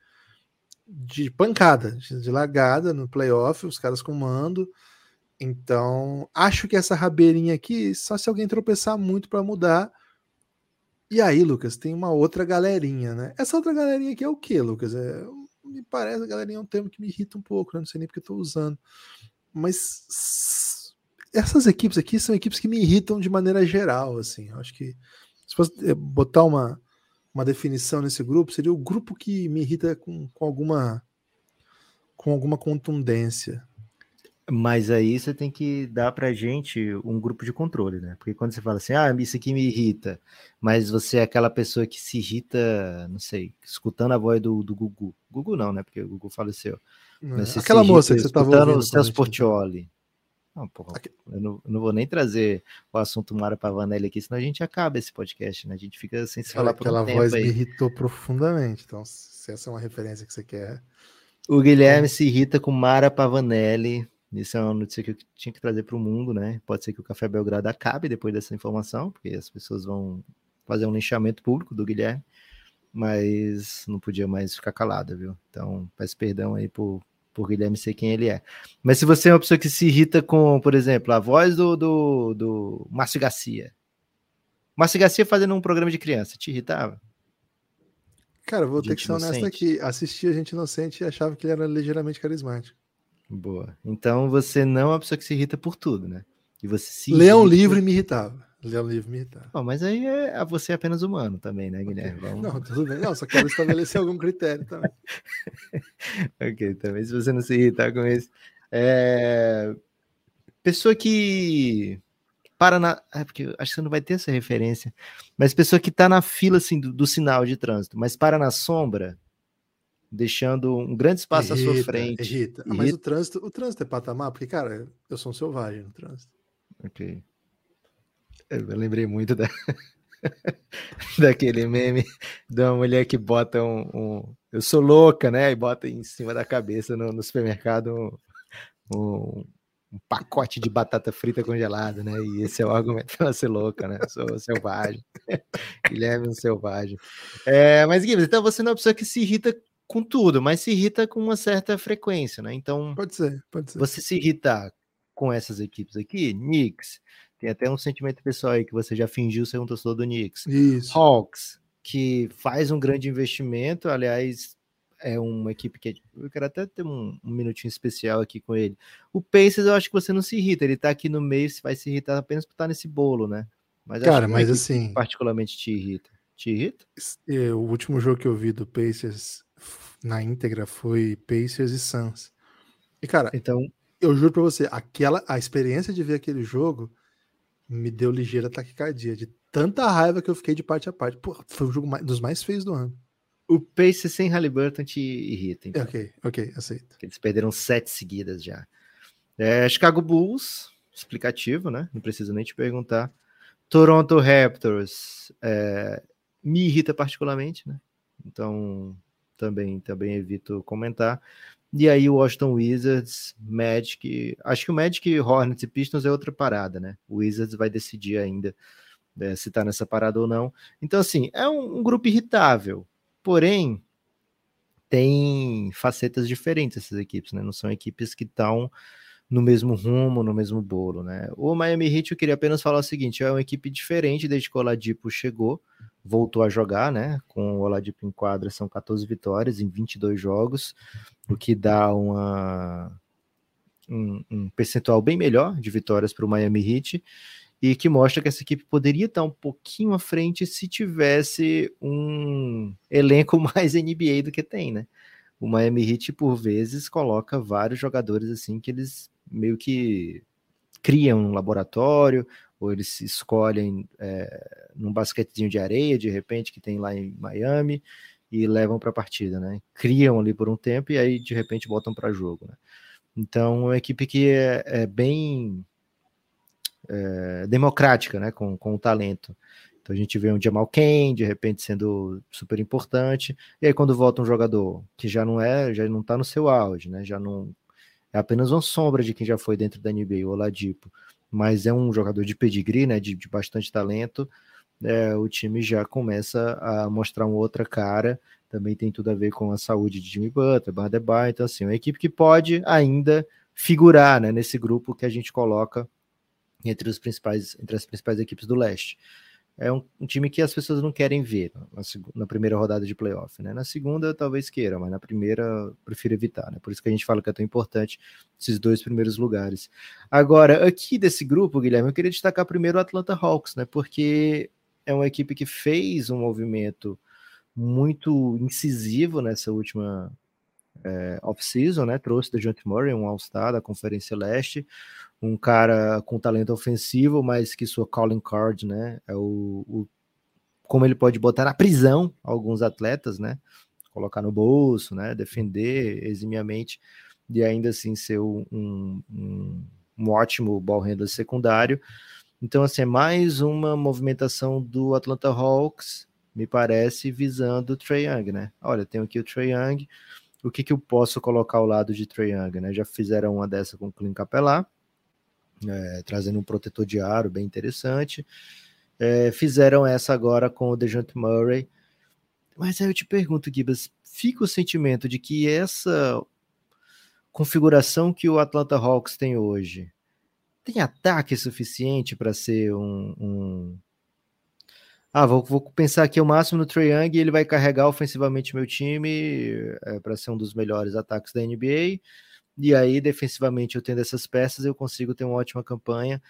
de pancada, de largada no playoff, os caras com mando. Então, acho que essa rabeirinha aqui, só se alguém tropeçar muito para mudar. E aí, Lucas, tem uma outra galerinha, né? Essa outra galerinha aqui é o que, Lucas? É, me parece, a galerinha é um termo que me irrita um pouco, né? Não sei nem porque eu tô usando. Mas essas equipes aqui são equipes que me irritam de maneira geral, assim. Eu acho que se fosse eh, botar uma, uma definição nesse grupo, seria o grupo que me irrita com, com alguma com alguma contundência. Mas aí você tem que dar pra gente um grupo de controle, né? Porque quando você fala assim, ah, isso aqui me irrita, mas você é aquela pessoa que se irrita, não sei, escutando a voz do, do Gugu. Gugu não, né? Porque o Gugu faleceu. É. Aquela moça que você estava ouvindo. o Celso Portioli. Não, porra, eu, não, eu não vou nem trazer o assunto Mara Pavanelli aqui, senão a gente acaba esse podcast, né? A gente fica sem se falar por Aquela um voz me irritou profundamente. Então, se essa é uma referência que você quer... O Guilherme então... se irrita com Mara Pavanelli isso é uma notícia que eu tinha que trazer para o mundo, né? Pode ser que o Café Belgrado acabe depois dessa informação, porque as pessoas vão fazer um linchamento público do Guilherme, mas não podia mais ficar calada, viu? Então, peço perdão aí por, por Guilherme ser quem ele é. Mas se você é uma pessoa que se irrita com, por exemplo, a voz do, do, do Márcio Garcia. Márcio Garcia fazendo um programa de criança, te irritava? Cara, vou ter que ser honesto aqui. Assisti a gente inocente e achava que ele era ligeiramente carismático. Boa. Então você não é uma pessoa que se irrita por tudo, né? E você se Ler um livro e me irritava. Ler um livro me irritava. Mas aí é, você é apenas humano também, né, Guilherme? Vamos... Não, tudo bem. Não, só quero estabelecer algum critério também. ok, também se você não se irritar com isso. É... Pessoa que para na. É porque acho que você não vai ter essa referência. Mas pessoa que está na fila assim, do, do, sinal de trânsito, mas para na sombra, deixando um grande espaço irrita, à sua frente. Irrita. Ah, mas o trânsito, o trânsito é patamar, porque, cara, eu sou um selvagem no trânsito. Ok. Eu lembrei muito da... daquele meme da mulher que bota um, um, Eu sou louca, né? E bota em cima da cabeça no, no supermercado um, um, um, pacote de batata frita congelada, né? E esse é o argumento para ser louca, né? Sou selvagem. Guilherme é um selvagem. É, mas, Guilherme, então você não é uma pessoa que se irrita com tudo, mas se irrita com uma certa frequência, né? Então, pode ser, pode ser. Você se irritar com essas equipes aqui, Knicks, tem até um sentimento pessoal aí que você já fingiu ser um torcedor do Knicks. Isso. Hawks, que faz um grande investimento, aliás, é uma equipe que eu quero até ter um, um, minutinho especial aqui com ele. O Pacers, eu acho que você não se irrita, ele tá aqui no meio, você vai se irritar apenas por estar nesse bolo, né? Mas Cara, mas assim, particularmente te irrita. Te irrita? O último jogo que eu vi do Pacers na íntegra foi Pacers e Suns. E, cara, então eu juro pra você, aquela, a experiência de ver aquele jogo me deu ligeira taquicardia, de tanta raiva que eu fiquei de parte a parte. Pô, foi o jogo mais, dos mais feios do ano. O Pace sem Halliburton te irrita, então. Ok, ok, aceito. Eles perderam sete seguidas já. É, Chicago Bulls, explicativo, né? Não preciso nem te perguntar. Toronto Raptors é, me irrita particularmente, né? Então também também evito comentar. E aí o Washington Wizards, Magic, acho que o Magic, Hornets e Pistons é outra parada, né? O Wizards vai decidir ainda é, se tá nessa parada ou não. Então assim, é um, um grupo irritável. Porém, tem facetas diferentes essas equipes, né? Não são equipes que estão no mesmo rumo, no mesmo bolo, né? O Miami Heat, eu queria apenas falar o seguinte, é uma equipe diferente desde que o Oladipo chegou, voltou a jogar, né? Com o Oladipo em quadra, são 14 vitórias em 22 jogos, o que dá uma, um, um percentual bem melhor de vitórias para o Miami Heat, e que mostra que essa equipe poderia estar um pouquinho à frente se tivesse um elenco mais NBA do que tem, né? O Miami Heat, por vezes, coloca vários jogadores assim que eles meio que criam um laboratório, ou eles escolhem é, num basquetezinho de areia, de repente, que tem lá em Miami, e levam para a partida, né? Criam ali por um tempo e aí, de repente, botam para jogo, né? Então, é uma equipe que é, é bem é, democrática, né? Com, com o talento. Então, a gente vê um Jamal Kane, de repente, sendo super importante, e aí quando volta um jogador que já não é, já não está no seu auge, né? Já não é apenas uma sombra de quem já foi dentro da NBA, o Oladipo, mas é um jogador de pedigree, né, de, de bastante talento, é, o time já começa a mostrar uma outra cara, também tem tudo a ver com a saúde de Jimmy Butler, Bardebay, então assim, uma equipe que pode ainda figurar, né, nesse grupo que a gente coloca entre, os principais, entre as principais equipes do leste é um, um, time que as pessoas não querem ver na, na, primeira rodada de playoff, né? Na segunda, talvez queira, mas na primeira, prefiro evitar, né? Por isso que a gente fala que é tão importante esses dois primeiros lugares. Agora, aqui desse grupo, Guilherme, eu queria destacar primeiro o Atlanta Hawks, né? Porque é uma equipe que fez um movimento muito incisivo nessa última é, off-season, né? Trouxe da John Murray, um All-Star da Conferência Leste, um cara com talento ofensivo, mas que sua calling card, né, é o, o como ele pode botar na prisão alguns atletas, né, colocar no bolso, né, defender eximiamente e ainda assim ser um, um, um ótimo ball handler secundário. Então, assim, é mais uma movimentação do Atlanta Hawks, me parece, visando o Trey Young, né? Olha, tenho aqui o Trey Young, o que, que eu posso colocar ao lado de Trey Young, né? Já fizeram uma dessa com o Clint Capela, é, trazendo um protetor de aro bem interessante. É, fizeram essa agora com o DeJounte Murray. Mas aí eu te pergunto, Gibas, fica o sentimento de que essa configuração que o Atlanta Hawks tem hoje tem ataque suficiente para ser um, um... Ah, vou, vou, pensar aqui o máximo no Trae Young e ele vai carregar ofensivamente meu time é, para ser um dos melhores ataques da NBA e aí, defensivamente, eu tendo essas peças, eu consigo ter uma ótima campanha.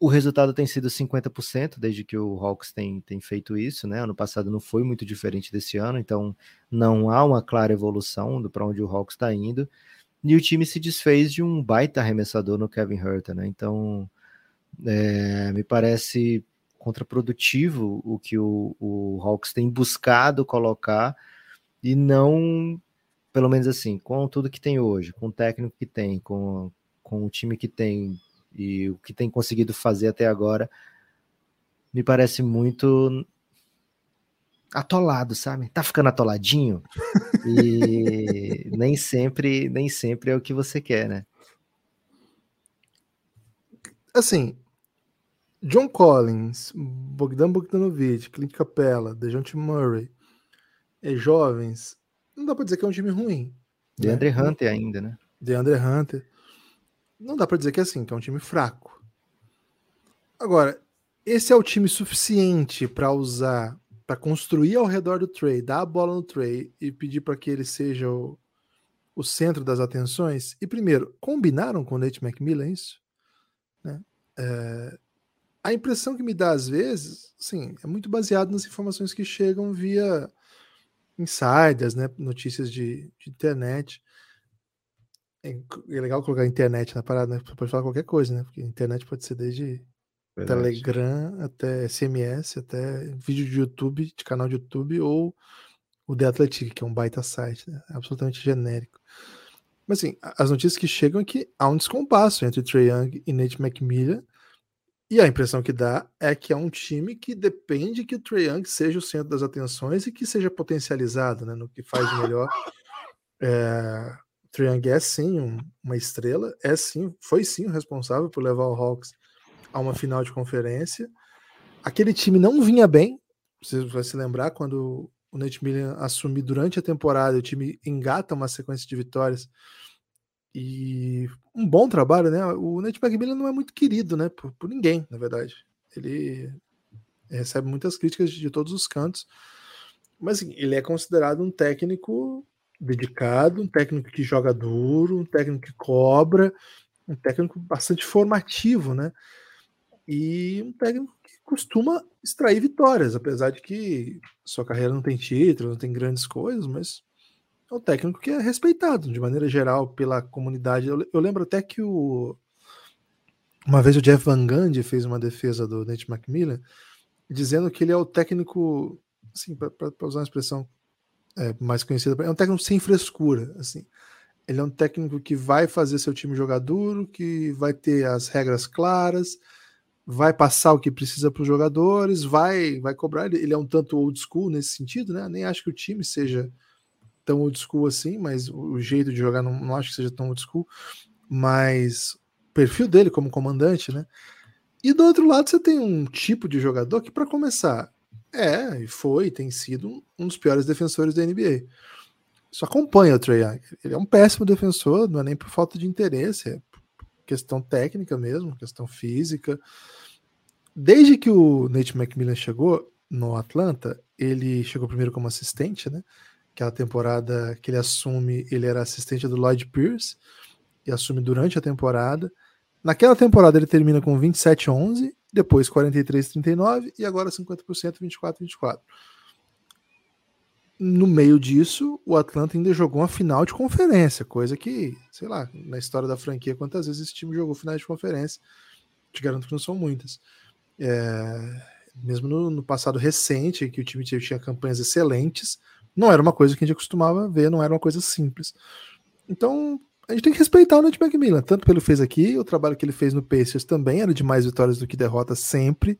O resultado tem sido 50% desde que o Hawks tem, tem feito isso, né? Ano passado não foi muito diferente desse ano, então não há uma clara evolução do para onde o Hawks está indo. E o time se desfez de um baita arremessador no Kevin Herter, né? Então é, me parece contraprodutivo o que o, o Hawks tem buscado colocar e não pelo menos assim, com tudo que tem hoje, com o técnico que tem, com, com o time que tem e o que tem conseguido fazer até agora, me parece muito atolado, sabe? Tá ficando atoladinho e nem sempre, nem sempre é o que você quer, né? Assim, John Collins, Bogdan Bogdanovic, Clint Capella, Dejounte Murray, é, jovens, não dá para dizer que é um time ruim. De né? Andre Hunter ainda, né? De Andre Hunter. Não dá para dizer que é assim, que é um time fraco. Agora, esse é o time suficiente para usar, para construir ao redor do Trey, dar a bola no Trey e pedir para que ele seja o, o centro das atenções? E primeiro, combinaram com o Nate McMillan isso? Né? É, a impressão que me dá às vezes sim, é muito baseado nas informações que chegam via insiders, né? Notícias de, de internet. É, é, legal colocar internet na parada, né? Você pode falar qualquer coisa, né? Porque internet pode ser desde Verdade. Telegram até SMS, até vídeo de YouTube, de canal de YouTube, ou o The Athletic, que é um baita site, né? Absolutamente genérico. Mas assim, as notícias que chegam é que há um descompasso entre Trey Young e Nate McMillan, e a impressão que dá é que é um time que depende que o Trae Young seja o centro das atenções e que seja potencializado né, no que faz melhor. É, o Trae Young é sim um, uma estrela, é sim, foi sim o responsável por levar o Hawks a uma final de conferência. Aquele time não vinha bem, você vai se lembrar quando o Nate Miller assumiu durante a temporada, o time engata uma sequência de vitórias e um bom trabalho, né? O Nate McMillan não é muito querido, né? Por, por, ninguém, na verdade. Ele recebe muitas críticas de todos os cantos, mas assim, ele é considerado um técnico dedicado, um técnico que joga duro, um técnico que cobra, um técnico bastante formativo, né? E um técnico que costuma extrair vitórias, apesar de que sua carreira não tem título, não tem grandes coisas, mas é um técnico que é respeitado de maneira geral pela comunidade. Eu, eu lembro até que o uma vez o Jeff Van Gundy fez uma defesa do Nate McMillan, dizendo que ele é o técnico, assim, para usar uma expressão é, mais conhecida, é um técnico sem frescura, assim. Ele é um técnico que vai fazer seu time jogar duro, que vai ter as regras claras, vai passar o que precisa para os jogadores, vai vai cobrar. Ele é um tanto old school nesse sentido, né? Nem acho que o time seja tão old school assim, mas o jeito de jogar não, não acho que seja tão old school, mas perfil dele como comandante, né? E do outro lado você tem um tipo de jogador que, para começar, é e foi, tem sido um dos piores defensores da NBA. Isso acompanha o Trey Young. Ele é um péssimo defensor, não é nem por falta de interesse, é questão técnica mesmo, questão física. Desde que o Nate McMillan chegou no Atlanta, ele chegou primeiro como assistente, né? Aquela temporada que ele assume, ele era assistente do Lloyd Pierce e assume durante a temporada. Naquela temporada ele termina com 27-11, depois 43-39 e agora 50% 24-24. No meio disso, o Atlanta ainda jogou uma final de conferência, coisa que, sei lá, na história da franquia, quantas vezes esse time jogou final de conferência? Te garanto que não são muitas. É, mesmo no, no, passado recente, que o time tinha campanhas excelentes, não era uma coisa que a gente costumava ver, não era uma coisa simples. Então, a gente tem que respeitar o Nate McMillan, tanto pelo que fez aqui, o trabalho que ele fez no Pacers também era de mais vitórias do que derrotas sempre.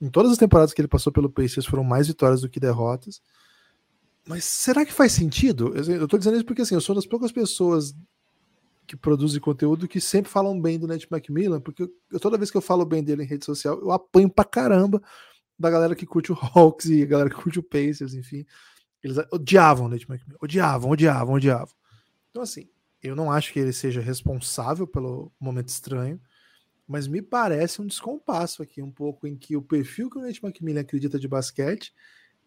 Em todas as temporadas que ele passou pelo Pacers foram mais vitórias do que derrotas. Mas será que faz sentido? Eu tô dizendo isso porque assim, eu sou das poucas pessoas que produzem conteúdo que sempre falam bem do Nate McMillan, porque eu, toda vez que eu falo bem dele em rede social, eu apanho pra caramba da galera que curte o Hawks e a galera que curte o Pacers, enfim. Eles odiavam o Nate McMillan, odiavam, odiavam, odiavam. Então, assim, eu não acho que ele seja responsável pelo momento estranho, mas me parece um descompasso aqui, um pouco em que o perfil que o Nate McMillan acredita de basquete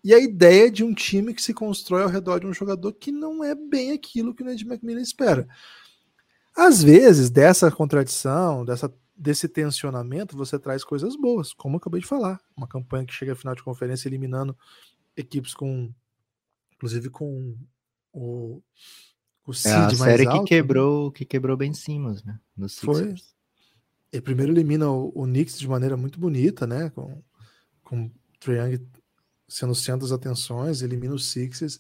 e a ideia de um time que se constrói ao redor de um jogador que não é bem aquilo que o Nate McMillan espera. Às vezes, dessa contradição, dessa, desse tensionamento, você traz coisas boas, como eu acabei de falar. Uma campanha que chega à final de conferência eliminando equipes com inclusive com o, o Cid é a série alto, que né? quebrou, que quebrou Ben Simmons, né? No Foi. Ele primeiro elimina o, o Knicks de maneira muito bonita, né? Com, com o Young sendo centro das atenções, elimina os Sixers.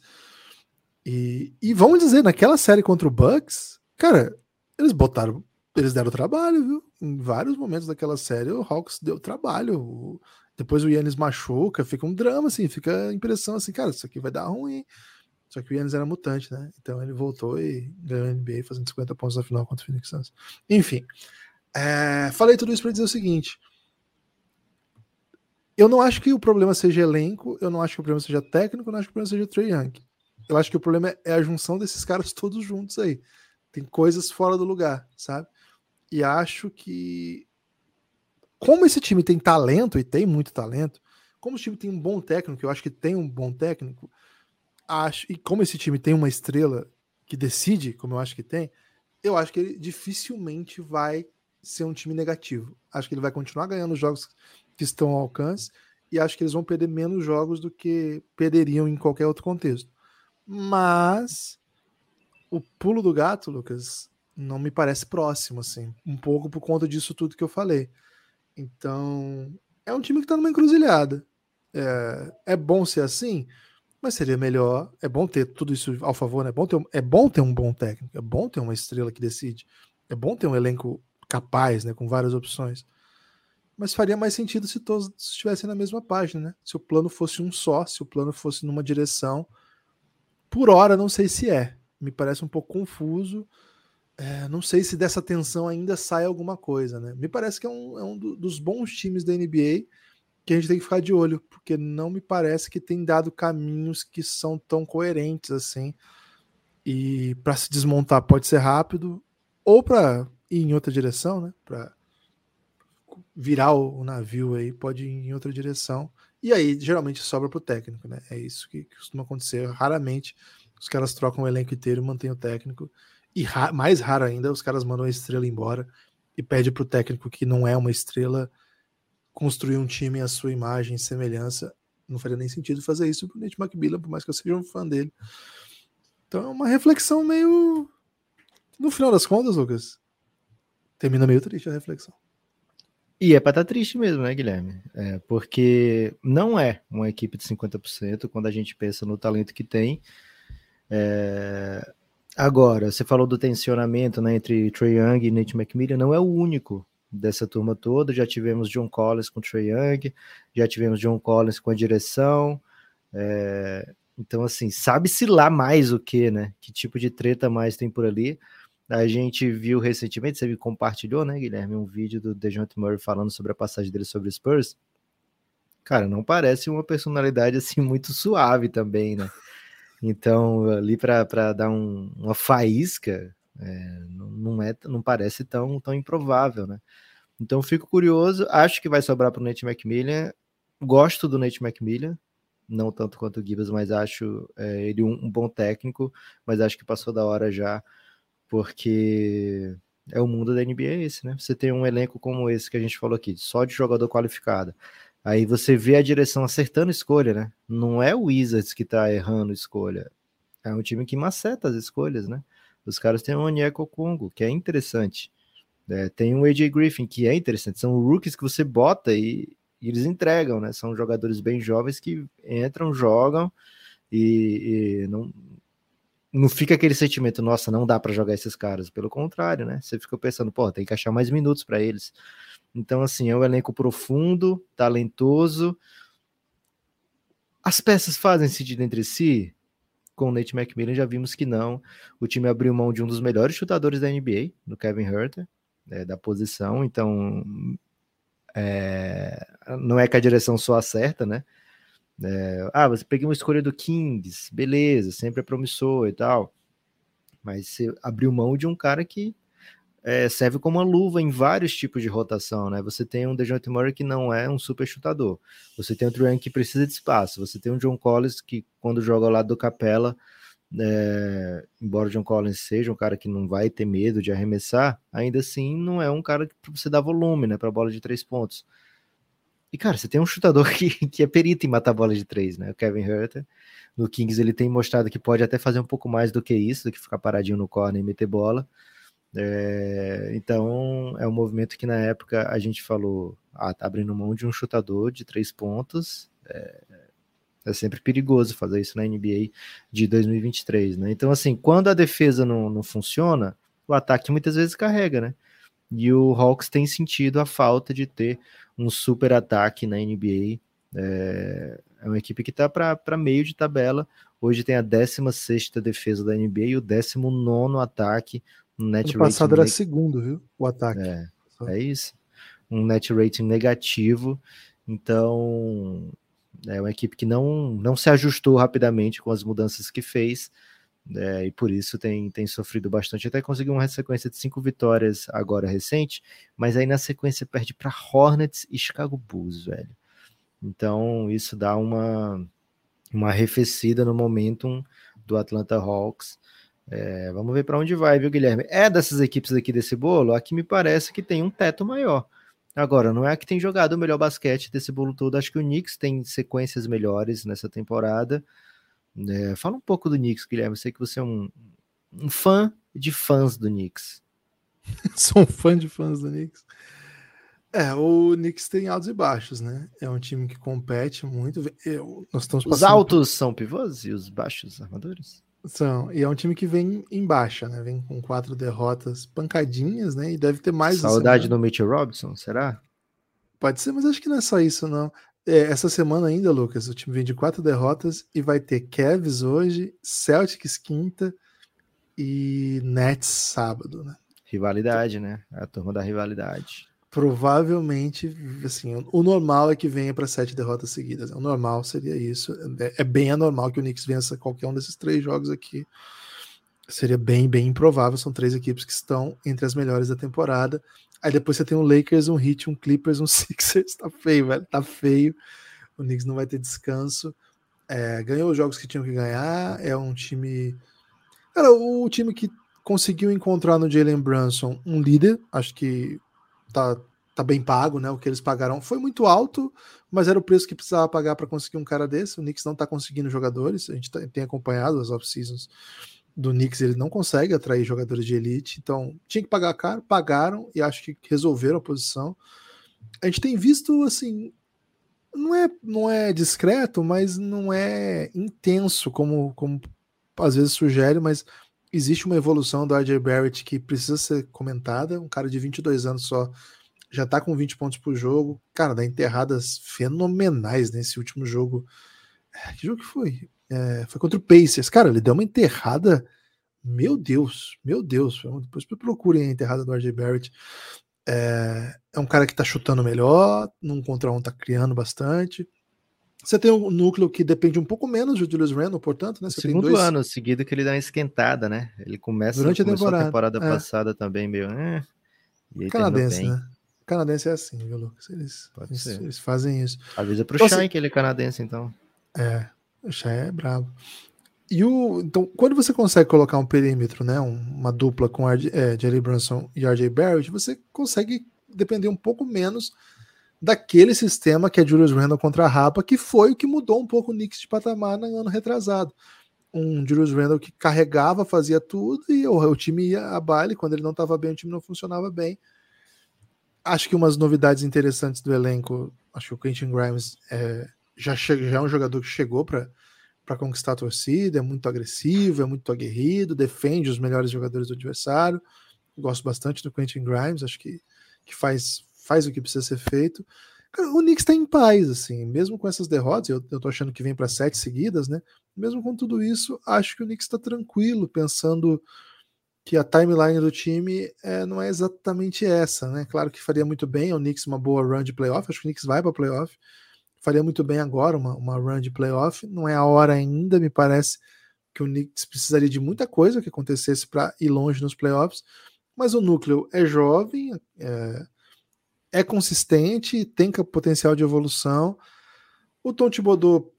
E, e vamos dizer, naquela série contra o Bucks, cara, eles botaram, eles deram trabalho, viu? Em vários momentos daquela série, o Hawks deu trabalho. O, depois o Yannis machuca, fica um drama, assim, fica a impressão assim, cara, isso aqui vai dar ruim. Só que o Yannis era mutante, né? Então ele voltou e ganhou a NBA fazendo 50 pontos na final contra o Phoenix Suns. Enfim, é, falei tudo isso para dizer o seguinte. Eu não acho que o problema seja elenco, eu não acho que o problema seja técnico, eu não acho que o problema seja Trey Young. Eu acho que o problema é a junção desses caras todos juntos aí. Tem coisas fora do lugar, sabe? E acho que como esse time tem talento, e tem muito talento, como o time tem um bom técnico, eu acho que tem um bom técnico, acho, e como esse time tem uma estrela que decide, como eu acho que tem, eu acho que ele dificilmente vai ser um time negativo. Acho que ele vai continuar ganhando os jogos que estão ao alcance e acho que eles vão perder menos jogos do que perderiam em qualquer outro contexto. Mas o pulo do gato, Lucas, não me parece próximo, assim, um pouco por conta disso tudo que eu falei. Então, é um time que está numa encruzilhada. É, é bom ser assim, mas seria melhor. É bom ter tudo isso ao favor, né? É bom, ter, é bom ter um bom técnico, é bom ter uma estrela que decide, é bom ter um elenco capaz, né? Com várias opções. Mas faria mais sentido se todos estivessem na mesma página, né? Se o plano fosse um só, se o plano fosse numa direção. Por hora, não sei se é. Me parece um pouco confuso. É, não sei se dessa tensão ainda sai alguma coisa, né? Me parece que é um, é um dos bons times da NBA que a gente tem que ficar de olho, porque não me parece que tem dado caminhos que são tão coerentes assim. E para se desmontar pode ser rápido, ou para ir em outra direção, né? Para virar o, navio aí, pode ir em outra direção. E aí geralmente sobra para o técnico, né? É isso que, que, costuma acontecer. Raramente os caras trocam o elenco inteiro e mantêm o técnico. E ra mais raro ainda, os caras mandam a estrela embora e pede para o técnico que não é uma estrela construir um time à sua imagem e semelhança. Não faria nem sentido fazer isso pro Nate McMillan, por mais que eu seja um fã dele. Então é uma reflexão meio. No final das contas, Lucas, termina meio triste a reflexão. E é para estar tá triste mesmo, né, Guilherme? É, porque não é uma equipe de 50% quando a gente pensa no talento que tem. É... Agora, você falou do tensionamento né, entre Trey Young e Nate McMillan, não é o único dessa turma toda. Já tivemos John Collins com Trey Young, já tivemos John Collins com a direção. É, então, assim, sabe-se lá mais o que, né? Que tipo de treta mais tem por ali. A gente viu recentemente, você compartilhou, né, Guilherme, um vídeo do DeJounte Murray falando sobre a passagem dele sobre o Spurs. Cara, não parece uma personalidade assim muito suave também, né? Então, ali para dar um, uma faísca, é, não, é, não parece tão, tão improvável, né? Então fico curioso, acho que vai sobrar para o Nate McMillan. Gosto do Nate McMillan, não tanto quanto o Gibbs, mas acho é, ele um, um, bom técnico, mas acho que passou da hora já, porque é o mundo da NBA esse, né? Você tem um elenco como esse que a gente falou aqui, só de jogador qualificado. Aí você vê a direção acertando escolha, né? Não é o Wizards que tá errando escolha. É um time que maceta as escolhas, né? Os caras têm o Onyeko Congo, que é interessante. É, tem o AJ Griffin, que é interessante. São rookies que você bota e, e eles entregam, né? São jogadores bem jovens que entram, jogam e, e não, não fica aquele sentimento, nossa, não dá para jogar esses caras. Pelo contrário, né? Você fica pensando, pô, tem que achar mais minutos para eles. Então, assim, é um elenco profundo, talentoso. As peças fazem sentido entre si? com o Nate McMillan já vimos que não. O time abriu mão de um dos melhores chutadores da NBA, no Kevin Herter, é, da posição, então é, não é que a direção só acerta, né? É, ah, você pegou uma escolha do Kings, beleza, sempre é promissor e tal, mas você abriu mão de um cara que é, serve como uma luva em vários tipos de rotação, né? Você tem um DeJounte Murray que não é um super chutador, você tem um Trae que precisa de espaço, você tem um John Collins que quando joga ao lado do Capela, é, embora o John Collins seja um cara que não vai ter medo de arremessar, ainda assim não é um cara para você dar volume, né? Para bola de três pontos. E cara, você tem um chutador que, que é perito em matar bola de três, né? O Kevin Herter. No Kings ele tem mostrado que pode até fazer um pouco mais do que isso, do que ficar paradinho no corner e meter bola. É, então é um movimento que na época a gente falou, ah, tá abrindo mão de um chutador de três pontos. É, é sempre perigoso fazer isso na NBA de 2023, né? Então, assim, quando a defesa não, não funciona, o ataque muitas vezes carrega, né? E o Hawks tem sentido a falta de ter um super ataque na NBA. É, é uma equipe que está para meio de tabela. Hoje tem a 16 defesa da NBA e o 19 ataque. Um net ano passado era segundo, viu? O ataque. É, é isso. Um net rating negativo. Então, é uma equipe que não, não se ajustou rapidamente com as mudanças que fez. É, e por isso tem, tem sofrido bastante. Até conseguiu uma sequência de cinco vitórias agora recente, mas aí na sequência perde para Hornets e Chicago Bulls, velho. Então isso dá uma, uma arrefecida no momentum do Atlanta Hawks. É, vamos ver para onde vai, viu, Guilherme? É dessas equipes aqui desse bolo, a que me parece que tem um teto maior. Agora, não é que tem jogado o melhor basquete desse bolo todo. Acho que o Knicks tem sequências melhores nessa temporada. É, fala um pouco do Knicks, Guilherme. Eu sei que você é um, um fã de fãs do Knicks. Sou um fã de fãs do Knicks. É, o Knicks tem altos e baixos, né? É um time que compete muito. Eu, nós estamos os altos por... são pivôs e os baixos armadores? São, e é um time que vem em baixa, né? Vem com quatro derrotas pancadinhas, né? E deve ter mais. Saudade do Mitchell Robinson, será? Pode ser, mas acho que não é só isso, não. É, essa semana ainda, Lucas, o time vem de quatro derrotas e vai ter Cavs hoje, Celtics quinta e Nets sábado, né? Rivalidade, né? A turma da rivalidade. Provavelmente, assim, o normal é que venha para sete derrotas seguidas. O normal seria isso. É, é bem anormal que o Knicks vença qualquer um desses três jogos aqui. Seria bem, bem improvável. São três equipes que estão entre as melhores da temporada. Aí depois você tem um Lakers, um Heat, um Clippers, um Sixers. Tá feio, velho. Tá feio. O Knicks não vai ter descanso. É, ganhou os jogos que tinham que ganhar. É um time. Cara, o time que conseguiu encontrar no Jalen Brunson um líder. Acho que tá, tá bem pago, né? O que eles pagaram foi muito alto, mas era o preço que precisava pagar para conseguir um cara desse. O Knicks não tá conseguindo jogadores, a gente tá, tem acompanhado as off-seasons do Knicks, ele não consegue atrair jogadores de elite, então tinha que pagar caro, pagaram e acho que resolveram a posição. A gente tem visto assim, não é, não é discreto, mas não é intenso como, como às vezes sugere, mas existe uma evolução do RJ Barrett que precisa ser comentada. Um cara de 22 anos só já tá com 20 pontos por jogo. Cara, dá enterradas fenomenais nesse último jogo. É, que jogo que foi? É, foi contra o Pacers. Cara, ele deu uma enterrada. Meu Deus, meu Deus. Depois procurem a enterrada do RJ Barrett. É, é um cara que tá chutando melhor, num contra um tá criando bastante. Você tem um núcleo que depende um pouco menos do Julius Randle, portanto, né? Você Segundo dois... ano seguido que ele dá uma esquentada, né? Ele começa durante a temporada, a temporada é. passada também meio. Eh, canadense, né? Canadense é assim, viu, Lucas? Eles, eles, eles, fazem isso. Avisa pro então, Shai assim, que ele é canadense, então. É, o Shai é brabo. E o, então, quando você consegue colocar um perímetro, né, uma dupla com RJ, é, Jerry Brunson e RJ Barrett, você consegue depender um pouco menos daquele sistema que é Julius Randle contra a Rapa, que foi o que mudou um pouco o Knicks de patamar no ano retrasado. Um Julius Randle que carregava, fazia tudo e o, o time ia a baile. Quando ele não estava bem, o time não funcionava bem. Acho que umas novidades interessantes do elenco. Acho que o Quentin Grimes é, já, já é um jogador que chegou para para conquistar a torcida, é muito agressivo, é muito aguerrido, defende os melhores jogadores do adversário. Gosto bastante do Quentin Grimes, acho que, que faz faz o que precisa ser feito. O Knicks está em paz, assim, mesmo com essas derrotas, eu, eu tô achando que vem para sete seguidas, né? Mesmo com tudo isso, acho que o Knicks está tranquilo, pensando que a timeline do time é, não é exatamente essa, né? Claro que faria muito bem o Knicks uma boa run de playoff, acho que o Knicks vai para playoff, faria muito bem agora uma, uma run de playoff, não é a hora ainda, me parece que o Knicks precisaria de muita coisa que acontecesse para ir longe nos playoffs, mas o núcleo é jovem, é, é consistente, tem potencial de evolução. O Tom Thibodeau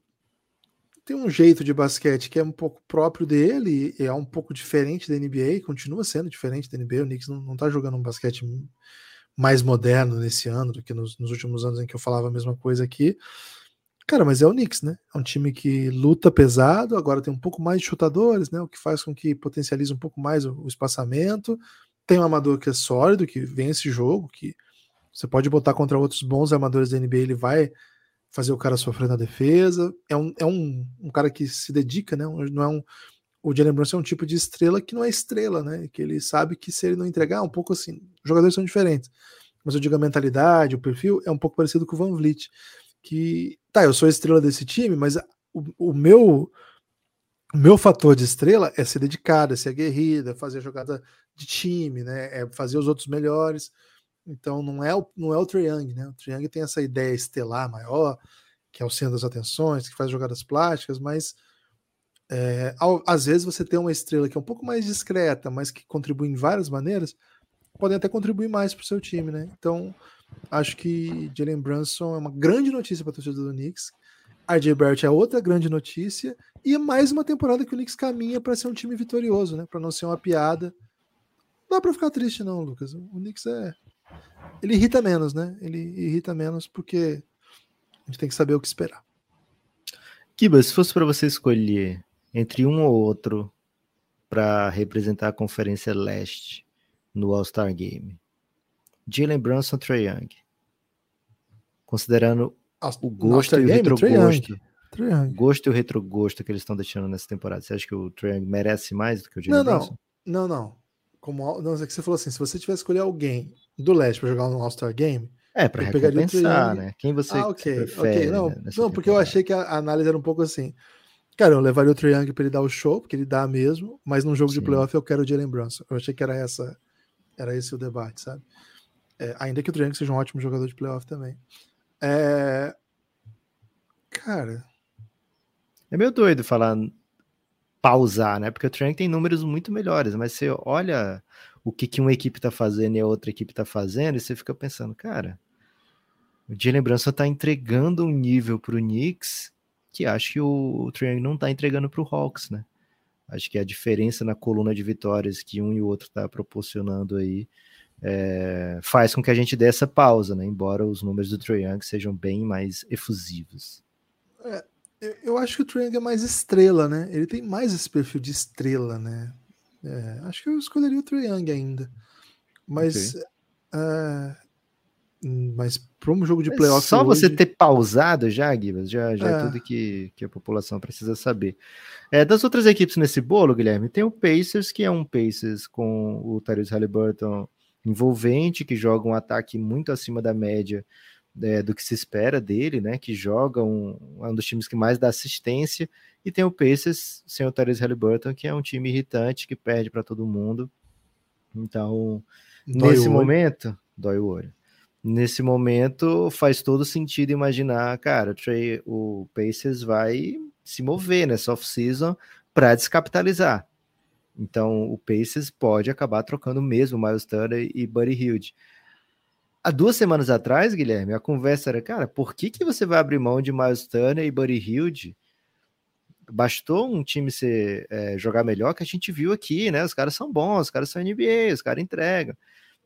tem um jeito de basquete que é um pouco próprio dele, é um pouco diferente da NBA, continua sendo diferente da NBA. O Knicks não, não tá jogando um basquete mais moderno nesse ano do que nos, nos, últimos anos em que eu falava a mesma coisa aqui. Cara, mas é o Knicks, né? É um time que luta pesado, agora tem um pouco mais de chutadores, né? O que faz com que potencialize um pouco mais o, o espaçamento. Tem um amador que é sólido, que vence jogo, que você pode botar contra outros bons armadores da NBA, ele vai fazer o cara sofrer na defesa. É um, é um, um cara que se dedica, né? Não é um, o Jalen Brunson é um tipo de estrela que não é estrela, né? Que ele sabe que se ele não entregar, um pouco assim, os jogadores são diferentes. Mas eu digo a mentalidade, o perfil é um pouco parecido com o Van Vliet, que tá, eu sou a estrela desse time, mas o, o meu o meu fator de estrela é ser dedicado, é ser aguerrida, é fazer jogada de time, né? É fazer os outros melhores. Então não é o, não é o Triang, né? O Triang tem essa ideia estelar maior, que é o centro das atenções, que faz jogadas plásticas, mas é, ao, às vezes você tem uma estrela que é um pouco mais discreta, mas que contribui em várias maneiras, podem até contribuir mais para o seu time, né? Então acho que Jalen Brunson é uma grande notícia para a torcida do Knicks. RJ Barrett é outra grande notícia e é mais uma temporada que o Knicks caminha para ser um time vitorioso, né? Para não ser uma piada. Não dá para ficar triste não, Lucas. O Knicks é ele irrita menos, né? Ele irrita menos porque a gente tem que saber o que esperar. Kiba, se fosse para você escolher entre um ou outro para representar a Conferência Leste no All-Star Game, Jalen Brunson ou Trae Young? Considerando o gosto e o retrogosto. Gosto e o retrogosto que eles estão deixando nessa temporada. Você acha que o Trae Young merece mais do que o Jalen Brunson? Não, não, não. Como, não, é que você falou assim, se você tivesse escolher alguém do leste para jogar no All-Star Game, é, para recompensar, né? Quem você ah, okay, prefere? Okay. Não, não porque eu achei que a análise era um pouco assim. Cara, eu levaria o Trae Young para ele dar o show, porque ele dá mesmo, mas num jogo Sim. de playoff eu quero o Jalen Brunson. Eu achei que era essa, era esse o debate, sabe? É, ainda que o Trae Young seja um ótimo jogador de playoff também. É... Cara... É meio doido falar pausar, né? Porque o Young tem números muito melhores, mas você olha o que, que uma equipe está fazendo e a outra equipe está fazendo, e você fica pensando, cara, o Jalen Brunson está entregando um nível para o Knicks que acho que o, o Trae não está entregando para o Hawks, né? Acho que a diferença na coluna de vitórias que um e o outro está proporcionando aí é, faz com que a gente dê essa pausa, né? Embora os números do Trae Young sejam bem mais efusivos. É, eu acho que o Young é mais estrela, né? Ele tem mais esse perfil de estrela, né? É, acho que eu escolheria o Trae Young ainda. Mas. Okay. Uh, mas para um jogo de playoff. Só hoje... você ter pausado já, Guilherme, já, já é. é. tudo que, que a população precisa saber. É, das outras equipes nesse bolo, Guilherme, tem o Pacers, que é um Pacers com o Tyrese Halliburton envolvente, que joga um ataque muito acima da média é, do que se espera dele, né? Que joga um, é um dos times que mais dá assistência e tem o Pacers sem o Therese Halliburton, que é um time irritante, que perde para todo mundo. Então, dói nesse momento, dói o olho. Nesse momento, faz todo sentido imaginar, cara, o Pacers vai se mover nessa off-season para descapitalizar. Então, o Pacers pode acabar trocando mesmo Miles Turner e Buddy Hilde. Há duas semanas atrás, Guilherme, a conversa era, cara, por que, que você vai abrir mão de Miles Turner e Buddy Hilde bastou um time ser, é, jogar melhor que a gente viu aqui, né? Os caras são bons, os caras são NBA, os caras entregam.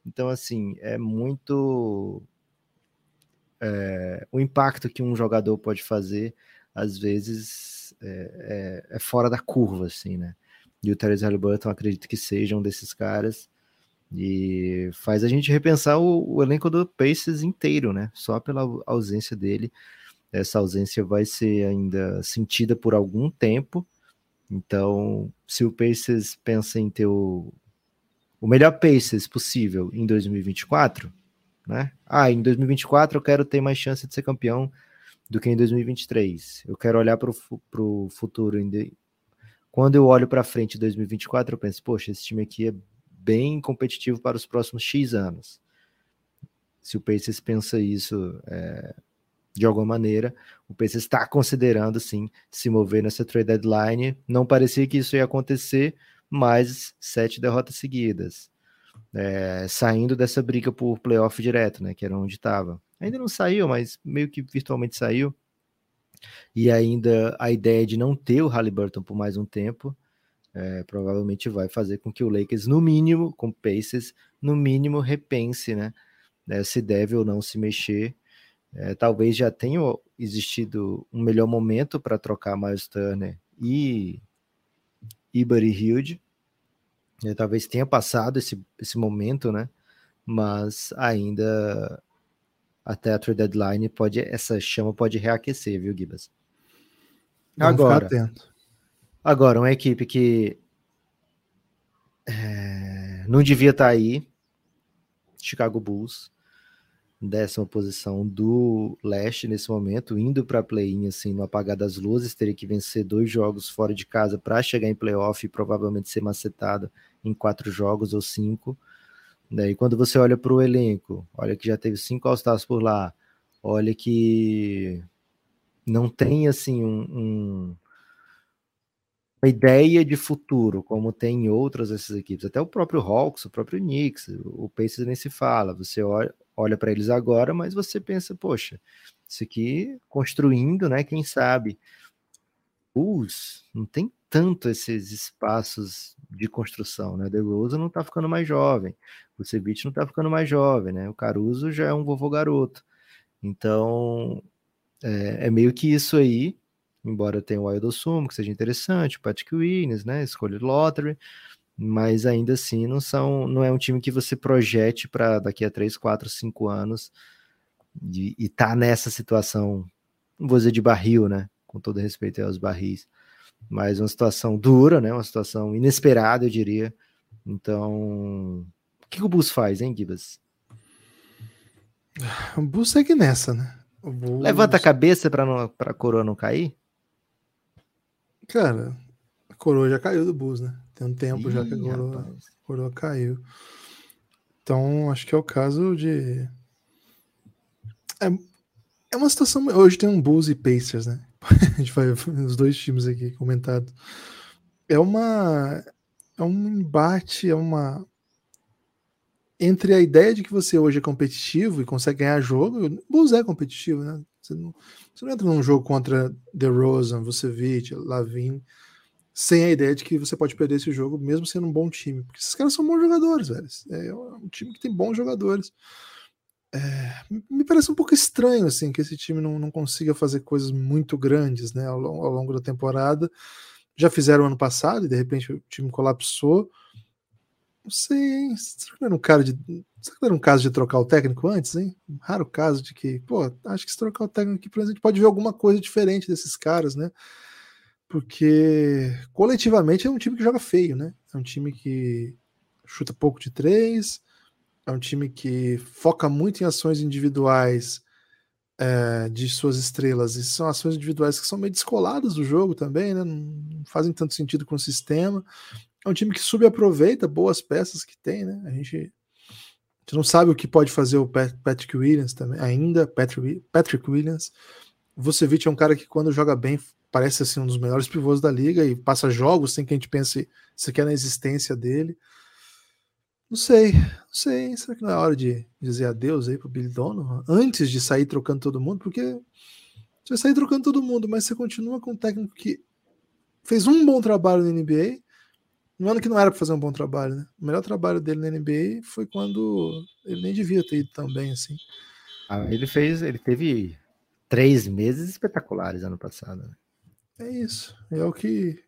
Então, assim, é muito. É, o impacto que um jogador pode fazer, às vezes, é, é, é fora da curva, assim, né? E o Terence Halliburton, acredito que seja um desses caras. E faz a gente repensar o, o elenco do Pacers inteiro, né? Só pela ausência dele essa ausência vai ser ainda sentida por algum tempo. Então, se o Pacers pensa em ter o, o melhor Pacers possível em 2024, né? Ah, em 2024 eu quero ter mais chance de ser campeão do que em 2023. Eu quero olhar para o futuro. Quando eu olho para frente em 2024, eu penso, poxa, esse time aqui é bem competitivo para os próximos X anos. Se o Pacers pensa isso, é, de alguma maneira, o PC está considerando sim se mover nessa trade deadline. Não parecia que isso ia acontecer, mas sete derrotas seguidas. É, saindo dessa briga por playoff direto, né? Que era onde estava. Ainda não saiu, mas meio que virtualmente saiu. E ainda a ideia de não ter o Halliburton por mais um tempo é, provavelmente vai fazer com que o Lakers, no mínimo, com Pacers, no mínimo repense, né? né se deve ou não se mexer é, talvez já tenha existido um melhor momento para trocar Miles Turner e, e Buddy Hilde. É, talvez tenha passado esse, esse momento, né? Mas ainda até a trade deadline pode essa chama pode reaquecer, viu, Gibas? agora, agora uma equipe que é, não devia estar tá aí, Chicago Bulls, décima posição do leste nesse momento, indo para play-in assim, no apagar das luzes, teria que vencer dois jogos fora de casa para chegar em playoff e provavelmente ser macetado em quatro jogos ou cinco. E quando você olha para o elenco, olha que já teve cinco All-Stars por lá, olha que não tem assim um, um uma ideia de futuro, como tem em outras dessas equipes, até o próprio Hawks, o próprio Knicks, o Pacers nem se fala. Você olha, olha para eles agora, mas você pensa, poxa, isso aqui construindo, né? Quem sabe Bulls não tem tanto esses espaços de construção, né? The Rosa não tá ficando mais jovem, o Ceviche não tá ficando mais jovem, né? O Caruso já é um vovô garoto. Então, é, é meio que isso aí, embora tenha o Wild Sumo, que seja interessante, o Patrick Williams, né? Escolha lottery, mas ainda assim não são, não é um time que você projete para daqui a 3, 4, 5 anos e, e tá nessa situação, não vou dizer de barril, né? Com todo respeito aos barris, mas uma situação dura, né? Uma situação inesperada, eu diria. Então, o que, o Bus faz, hein, Gibas? O Bus segue nessa, né? Levanta a cabeça para a coroa não cair? Cara, a coroa já caiu do Bus, né? Tem um tempo Ih, já que a coroa, a coroa caiu. Então, acho que é o caso de. É, é uma situação. Hoje tem um Bulls e Pacers, né? a gente vai os dois times aqui comentados. É uma. É um embate, é uma. Entre a ideia de que você hoje é competitivo e consegue ganhar jogo, o Bulls é competitivo, né? Você não, você não entra num jogo contra DeRozan, Vucevic, Lavine sem a ideia de que você pode perder esse jogo, mesmo sendo um bom time. Porque esses caras são bons jogadores, velho. É um time que tem bons jogadores. É, me parece um pouco estranho, assim, que esse time não, não consiga fazer coisas muito grandes, né, ao, ao longo da temporada. Já fizeram ano passado e de repente o time colapsou. Não sei, hein? Será que não era um, cara de, será que era um caso de trocar o técnico antes, hein? Um raro caso de que, pô, acho que se trocar o técnico aqui, a gente pode ver alguma coisa diferente desses caras, né? porque coletivamente é um time que joga feio, né? É um time que chuta pouco de três, é um time que foca muito em ações individuais é, de suas estrelas, e são ações individuais que são meio descoladas do jogo também, né? Não fazem tanto sentido com o sistema. É um time que subaproveita boas peças que tem, né? A gente, a gente não sabe o que pode fazer o Patrick Williams também, ainda, Patrick, Patrick Williams. O Vucevic é um cara que quando joga bem parece assim um dos melhores pivôs da liga e passa jogos sem que a gente pense sequer na existência dele. Não sei, não sei. Será que não é hora de dizer adeus aí pro Billy Donovan antes de sair trocando todo mundo? Porque você vai sair trocando todo mundo, mas você continua com um técnico que fez um bom trabalho na NBA, no ano que não era para fazer um bom trabalho, né? O melhor trabalho dele na NBA foi quando ele nem devia ter ido tão bem assim. Ah, ele fez, ele teve três meses espetaculares ano passado. Né? É isso. É o que.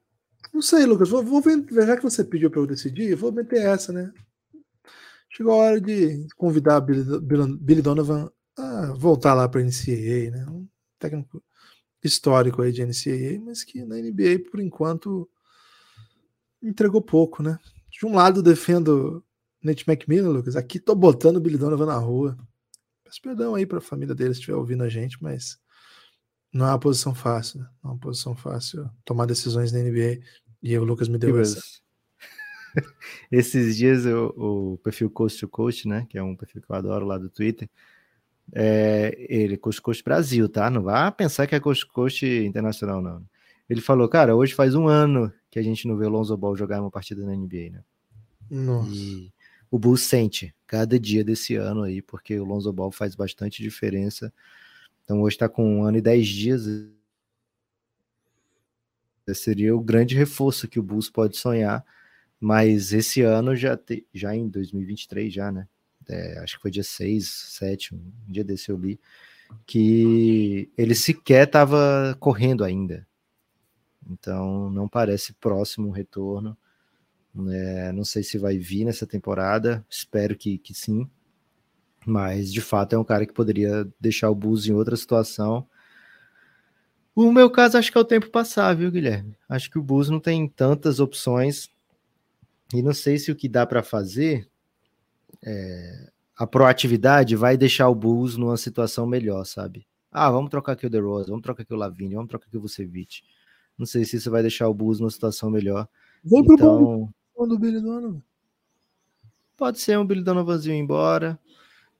Não sei, Lucas. Vou, vou ver, já que você pediu para eu decidir, vou meter essa, né? Chegou a hora de convidar Billy, Billy Donovan a voltar lá para a NCAA, né? Um técnico histórico aí de NCAA, mas que na NBA, por enquanto, entregou pouco, né? De um lado, defendo Nate McMillan, Lucas. Aqui tô botando o Billy Donovan na rua. Peço perdão aí para a família dele se estiver ouvindo a gente, mas não é uma posição fácil, né? Não é uma posição fácil tomar decisões na NBA. E o Lucas me deu essa. Esses dias eu, o perfil Coast to Coast, né? Que é um perfil que eu adoro lá do Twitter. É, ele é Coast Coast Brasil, tá? Não vá pensar que é Coast Coast internacional, não. Ele falou, cara, hoje faz um ano que a gente não vê o Lonzo Ball jogar uma partida na NBA, né? Nossa. E o Bulls sente cada dia desse ano aí, porque o Lonzo Ball faz bastante diferença então hoje está com um ano e dez dias. Seria o grande reforço que o Bulls pode sonhar. Mas esse ano já, te, já em 2023, já, né? É, acho que foi dia 6, 7, um dia desse eu li, que ele sequer estava correndo ainda. Então não parece próximo um retorno. É, não sei se vai vir nessa temporada, espero que, que sim. Mas, de fato, é um cara que poderia deixar o Bulls em outra situação. O meu caso, acho que é o tempo passar, viu, Guilherme? Acho que o Bulls não tem tantas opções. E não sei se o que dá para fazer, é, a proatividade vai deixar o Bulls numa situação melhor, sabe? Ah, vamos trocar aqui o DeRozan, vamos trocar aqui o Lavigne, vamos trocar aqui o Vucevic. Não sei se isso vai deixar o Bulls numa situação melhor. Vem então, pro do Billy Donovan. Pode ser um Billy Donovanzinho embora.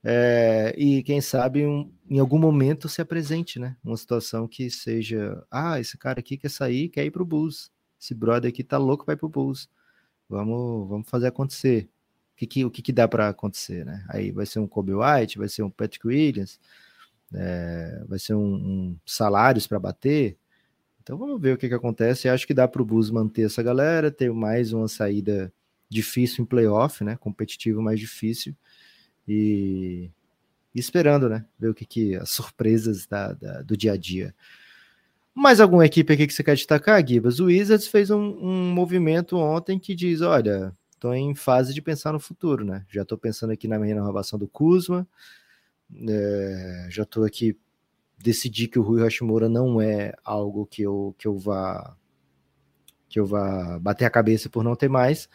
É, e quem sabe um, em algum momento se apresente, né? Uma situação que seja, ah, esse cara aqui quer sair, quer ir pro Bulls. Esse brother aqui tá louco, vai pro Bulls. Vamos, vamos fazer acontecer. O que, que, o que, que dá para acontecer, né? Aí vai ser um Kobe White, vai ser um Patrick Williams, é, vai ser um, um salários para bater. Então vamos ver o que, que acontece. Acho que dá para o Bulls manter essa galera, ter mais uma saída difícil em playoff, né? Competitivo mais difícil. E, e esperando, né? Ver o que, que as surpresas da, da, do dia a dia. Mais alguma equipe aqui que você quer destacar, Gibas? O Wizards fez um, um movimento ontem que diz: olha, estou em fase de pensar no futuro, né? Já estou pensando aqui na minha renovação do Kuzma, é, já estou aqui decidi que o Rui Hashimura não é algo que eu, que eu vá que eu vá bater a cabeça por não ter mais,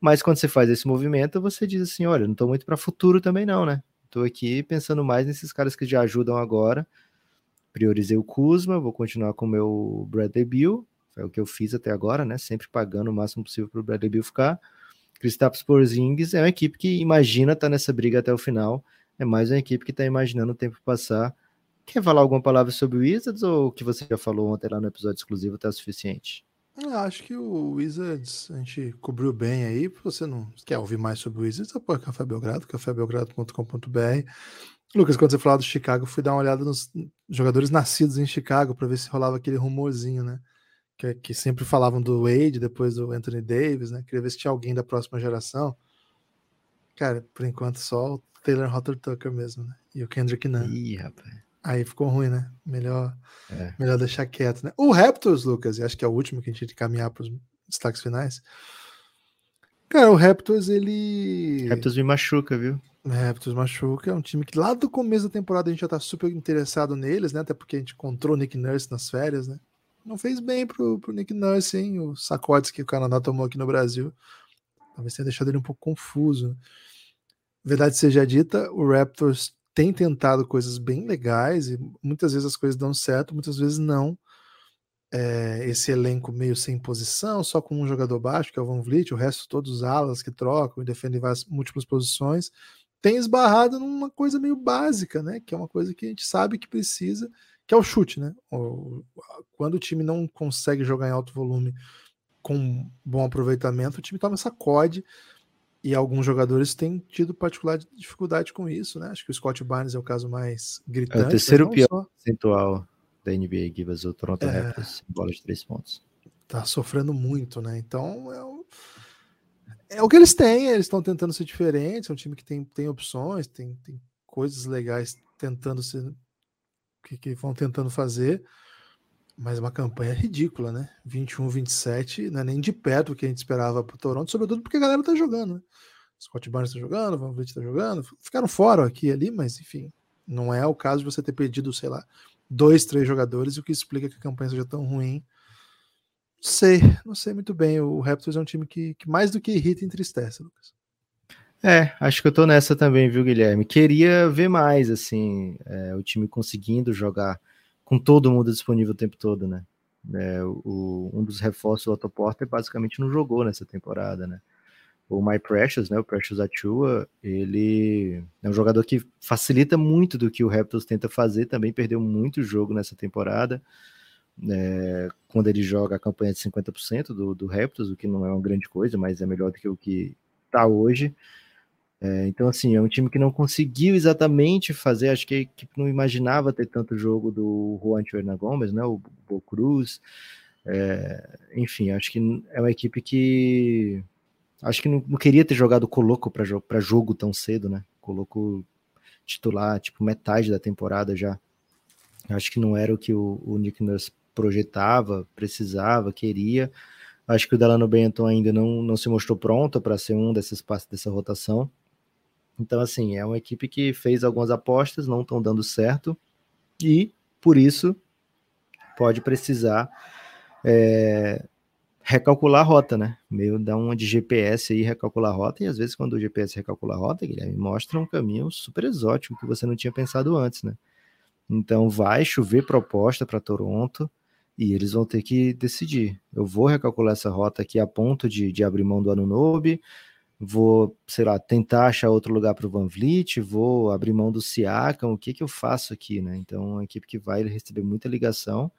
mas quando você faz esse movimento, você diz assim, olha, não estou muito para futuro também não, né? Estou aqui pensando mais nesses caras que já ajudam agora. Priorizei o Kuzma, vou continuar com o meu Bradley Bill, foi o que eu fiz até agora, né? Sempre pagando o máximo possível para o Bradley Bill ficar. Kristaps Porzingis é uma equipe que imagina estar tá nessa briga até o final, é mais uma equipe que está imaginando o tempo passar Quer falar alguma palavra sobre o Wizards ou o que você já falou ontem lá no episódio exclusivo está suficiente? Eu acho que o Wizards a gente cobriu bem aí. Se você não quer ouvir mais sobre o Wizards, apoia Café Belgrado, cafébelgrado.com.br. Lucas, quando você falou do Chicago, fui dar uma olhada nos jogadores nascidos em Chicago para ver se rolava aquele rumorzinho, né? Que, que, sempre falavam do Wade, depois do Anthony Davis, né? Queria ver se tinha alguém da próxima geração. Cara, por enquanto só o Taylor Hotter Tucker mesmo, né? E o Kendrick Nunn. Ih, rapaz. Aí ficou ruim, né? Melhor, é. melhor deixar quieto, né? O Raptors, Lucas, e acho que é o último que a gente tem que caminhar para os destaques finais. Cara, o Raptors, ele. Raptors me machuca, viu? O Raptors machuca. É um time que lá do começo da temporada a gente já tá super interessado neles, né? Até porque a gente encontrou o Nick Nurse nas férias, né? Não fez bem pro, pro Nick Nurse, hein? Os sacodes que o Canadá tomou aqui no Brasil. Talvez tenha deixado ele um pouco confuso. Verdade seja dita, o Raptors tem tentado coisas bem legais e muitas vezes as coisas dão certo, muitas vezes não. É, esse elenco meio sem posição, só com um jogador baixo, que é o Van Vliet, o resto todos alas que trocam e defendem várias múltiplas posições, tem esbarrado numa coisa meio básica, né? Que é uma coisa que a gente sabe que precisa, que é o chute, né? Quando o time não consegue jogar em alto volume com bom aproveitamento, o time toma sacode, e alguns jogadores têm tido particular dificuldade com isso, né? Acho que o Scott Barnes é o caso mais gritante. É o terceiro pior só... percentual da NBA Givas, o Toronto é... Raptors, bola de três pontos. Tá sofrendo muito, né? Então é o, é o que eles têm, eles estão tentando ser diferentes, é um time que tem, tem opções, tem, tem coisas legais tentando ser que, que vão tentando fazer. Mas uma campanha ridícula, né? 21, 27, não é nem de perto o que a gente esperava para o Toronto, sobretudo porque a galera tá jogando, né? Scott Barnes tá jogando, Van Vliet tá jogando, ficaram fora aqui e ali, mas enfim, não é o caso de você ter perdido, sei lá, dois, três jogadores, o que explica que a campanha seja tão ruim. Não sei, não sei muito bem. O Raptors é um time que, que mais do que irrita entristece, Lucas. É, acho que eu tô nessa também, viu, Guilherme? Queria ver mais, assim, é, o time conseguindo jogar com todo mundo disponível o tempo todo, né? É, o, um dos reforços do Otto Porter basicamente não jogou nessa temporada, né? O My Precious, né? O Precious Achua, ele é um jogador que facilita muito do que o Raptors tenta fazer, também perdeu muito jogo nessa temporada. É, quando ele joga a campanha de 50% do, do Raptors, o que não é uma grande coisa, mas é melhor do que o que está hoje. É, então, assim, é um time que não conseguiu exatamente fazer, acho que a equipe não imaginava ter tanto jogo do Juan Hernan Gomes, né, o Bo Cruz, é, enfim, acho que é uma equipe que acho que não, não queria ter jogado Coloco para jogo, jogo tão cedo, né, Coloco titular, tipo, metade da temporada já, acho que não era o que o, o Nick Nurse projetava, precisava, queria, acho que o Delano Benton ainda não, não se mostrou pronto para ser um desses passos dessa rotação, então, assim, é uma equipe que fez algumas apostas, não estão dando certo, e por isso pode precisar é, recalcular a rota, né? Meio dar uma de GPS aí, recalcular a rota, e às vezes quando o GPS recalcula a rota, Guilherme, mostra um caminho super exótico que você não tinha pensado antes, né? Então vai chover proposta para Toronto e eles vão ter que decidir. Eu vou recalcular essa rota aqui a ponto de, de abrir mão do Anunobi, vou, sei lá, tentar achar outro lugar para o Van Vliet, vou abrir mão do Siakam, o que que eu faço aqui, né? Então, uma equipe que vai receber muita ligação.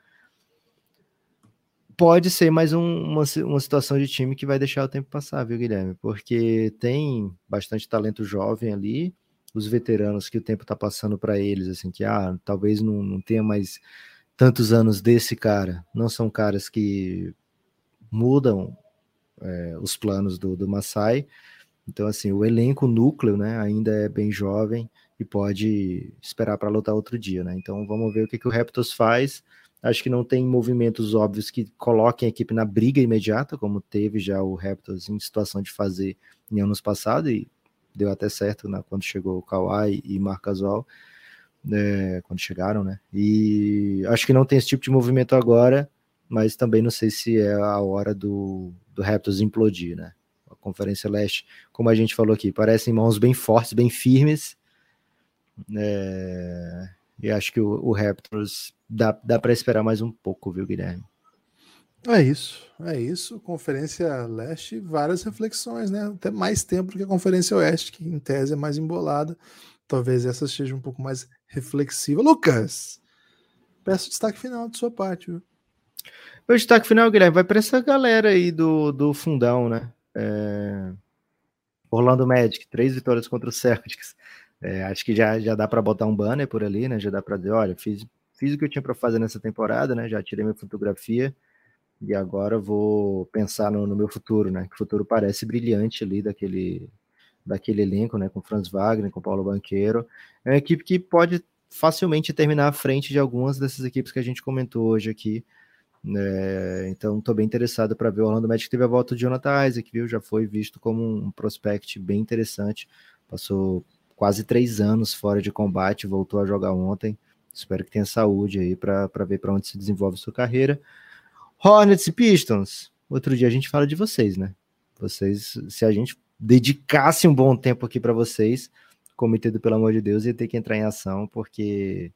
Pode ser mais um, uma, uma situação de time que vai deixar o tempo passar, viu, Guilherme? Porque tem bastante talento jovem ali, os veteranos que o tempo está passando para eles, assim, que ah, talvez não, não tenha mais tantos anos desse cara não são caras que mudam é, os planos do, do Masai. Então, assim, o elenco núcleo, né, ainda é bem jovem e pode esperar para lutar outro dia, né? Então, vamos ver o que, que o Raptors faz. Acho que não tem movimentos óbvios que coloquem a equipe na briga imediata, como teve já o Raptors em situação de fazer em anos passados, e deu até certo né, quando chegou o Kawhi e Marc Gasol, é, quando chegaram, né? E acho que não tem esse tipo de movimento agora, mas também não sei se é a hora do, do Raptors implodir, né? A Conferência Leste, como a gente falou aqui, parecem mãos bem fortes, bem firmes, é, e acho que o, o Raptors dá, dá para esperar mais um pouco, viu, Guilherme? É isso, é isso. Conferência Leste, várias reflexões, né? Até mais tempo do que a Conferência Oeste, que em tese é mais embolada. Talvez essa seja um pouco mais reflexiva. Lucas, peço destaque final de sua parte, viu? O destaque final, Guilherme, vai para essa galera aí do, do fundão, né? É... Orlando Magic, três vitórias contra o Celtics. É, acho que já, já dá para botar um banner por ali, né? Já dá para dizer, olha, fiz, fiz o que eu tinha para fazer nessa temporada, né? Já tirei minha fotografia e agora vou pensar no, no, meu futuro, né? Que o futuro parece brilhante ali daquele, daquele elenco, né? Com Franz Wagner, com Paulo Banqueiro. É uma equipe que pode facilmente terminar à frente de algumas dessas equipes que a gente comentou hoje aqui. É, então, estou bem interessado para ver o Orlando Magic teve a volta de Jonathan Isaac, viu? Já foi visto como um prospect bem interessante. Passou quase três anos fora de combate, voltou a jogar ontem. Espero que tenha saúde aí para ver para onde se desenvolve sua carreira. Hornets e Pistons. Outro dia a gente fala de vocês, né? Vocês, se a gente dedicasse um bom tempo aqui para vocês, cometido pelo amor de Deus, ia ter que entrar em ação, porque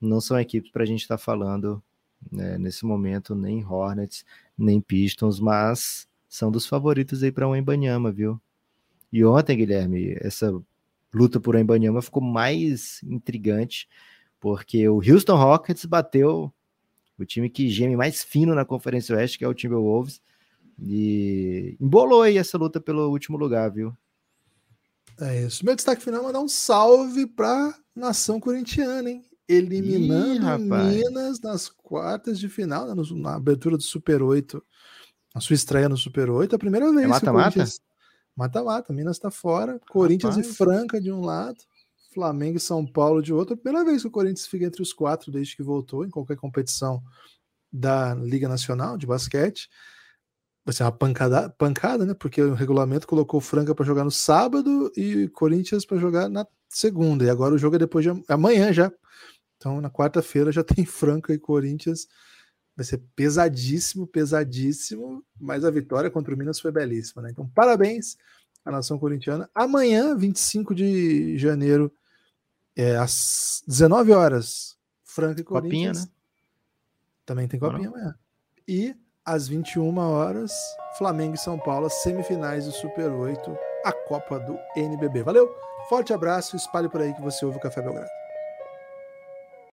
não são equipes para a gente estar tá falando né, nesse momento, nem Hornets, nem Pistons, mas são dos favoritos aí para um Embanyama, viu? E ontem, Guilherme, essa luta por Embanyama ficou mais intrigante, porque o Houston Rockets bateu o time que geme mais fino na Conferência Oeste, que é o Timberwolves, e embolou aí essa luta pelo último lugar, viu? É isso. Meu destaque final é mandar um salve para nação corintiana, hein? Eliminando Ih, Minas nas quartas de final, né? na abertura do Super 8, a sua estreia no Super 8, a primeira vez. É mata-mata? Mata-mata, Minas está fora, Corinthians Rapaz. e Franca de um lado, Flamengo e São Paulo de outro. Primeira vez que o Corinthians fica entre os quatro desde que voltou em qualquer competição da Liga Nacional de basquete. Vai ser uma pancada, pancada, né? Porque o regulamento colocou Franca para jogar no sábado e Corinthians para jogar na segunda. E agora o jogo é depois de amanhã já. Então na quarta-feira já tem Franca e Corinthians Vai ser pesadíssimo, pesadíssimo, mas a vitória contra o Minas foi belíssima, né? Então, parabéns à nação corintiana. Amanhã, 25 de janeiro, é, às 19 horas, Franca e Corinthians. Copinha, né? Também tem copinha amanhã. E às 21 horas, Flamengo e São Paulo, semifinais do Super 8, a Copa do NBB. Valeu, forte abraço, espalhe por aí que você ouve o Café Belgrado.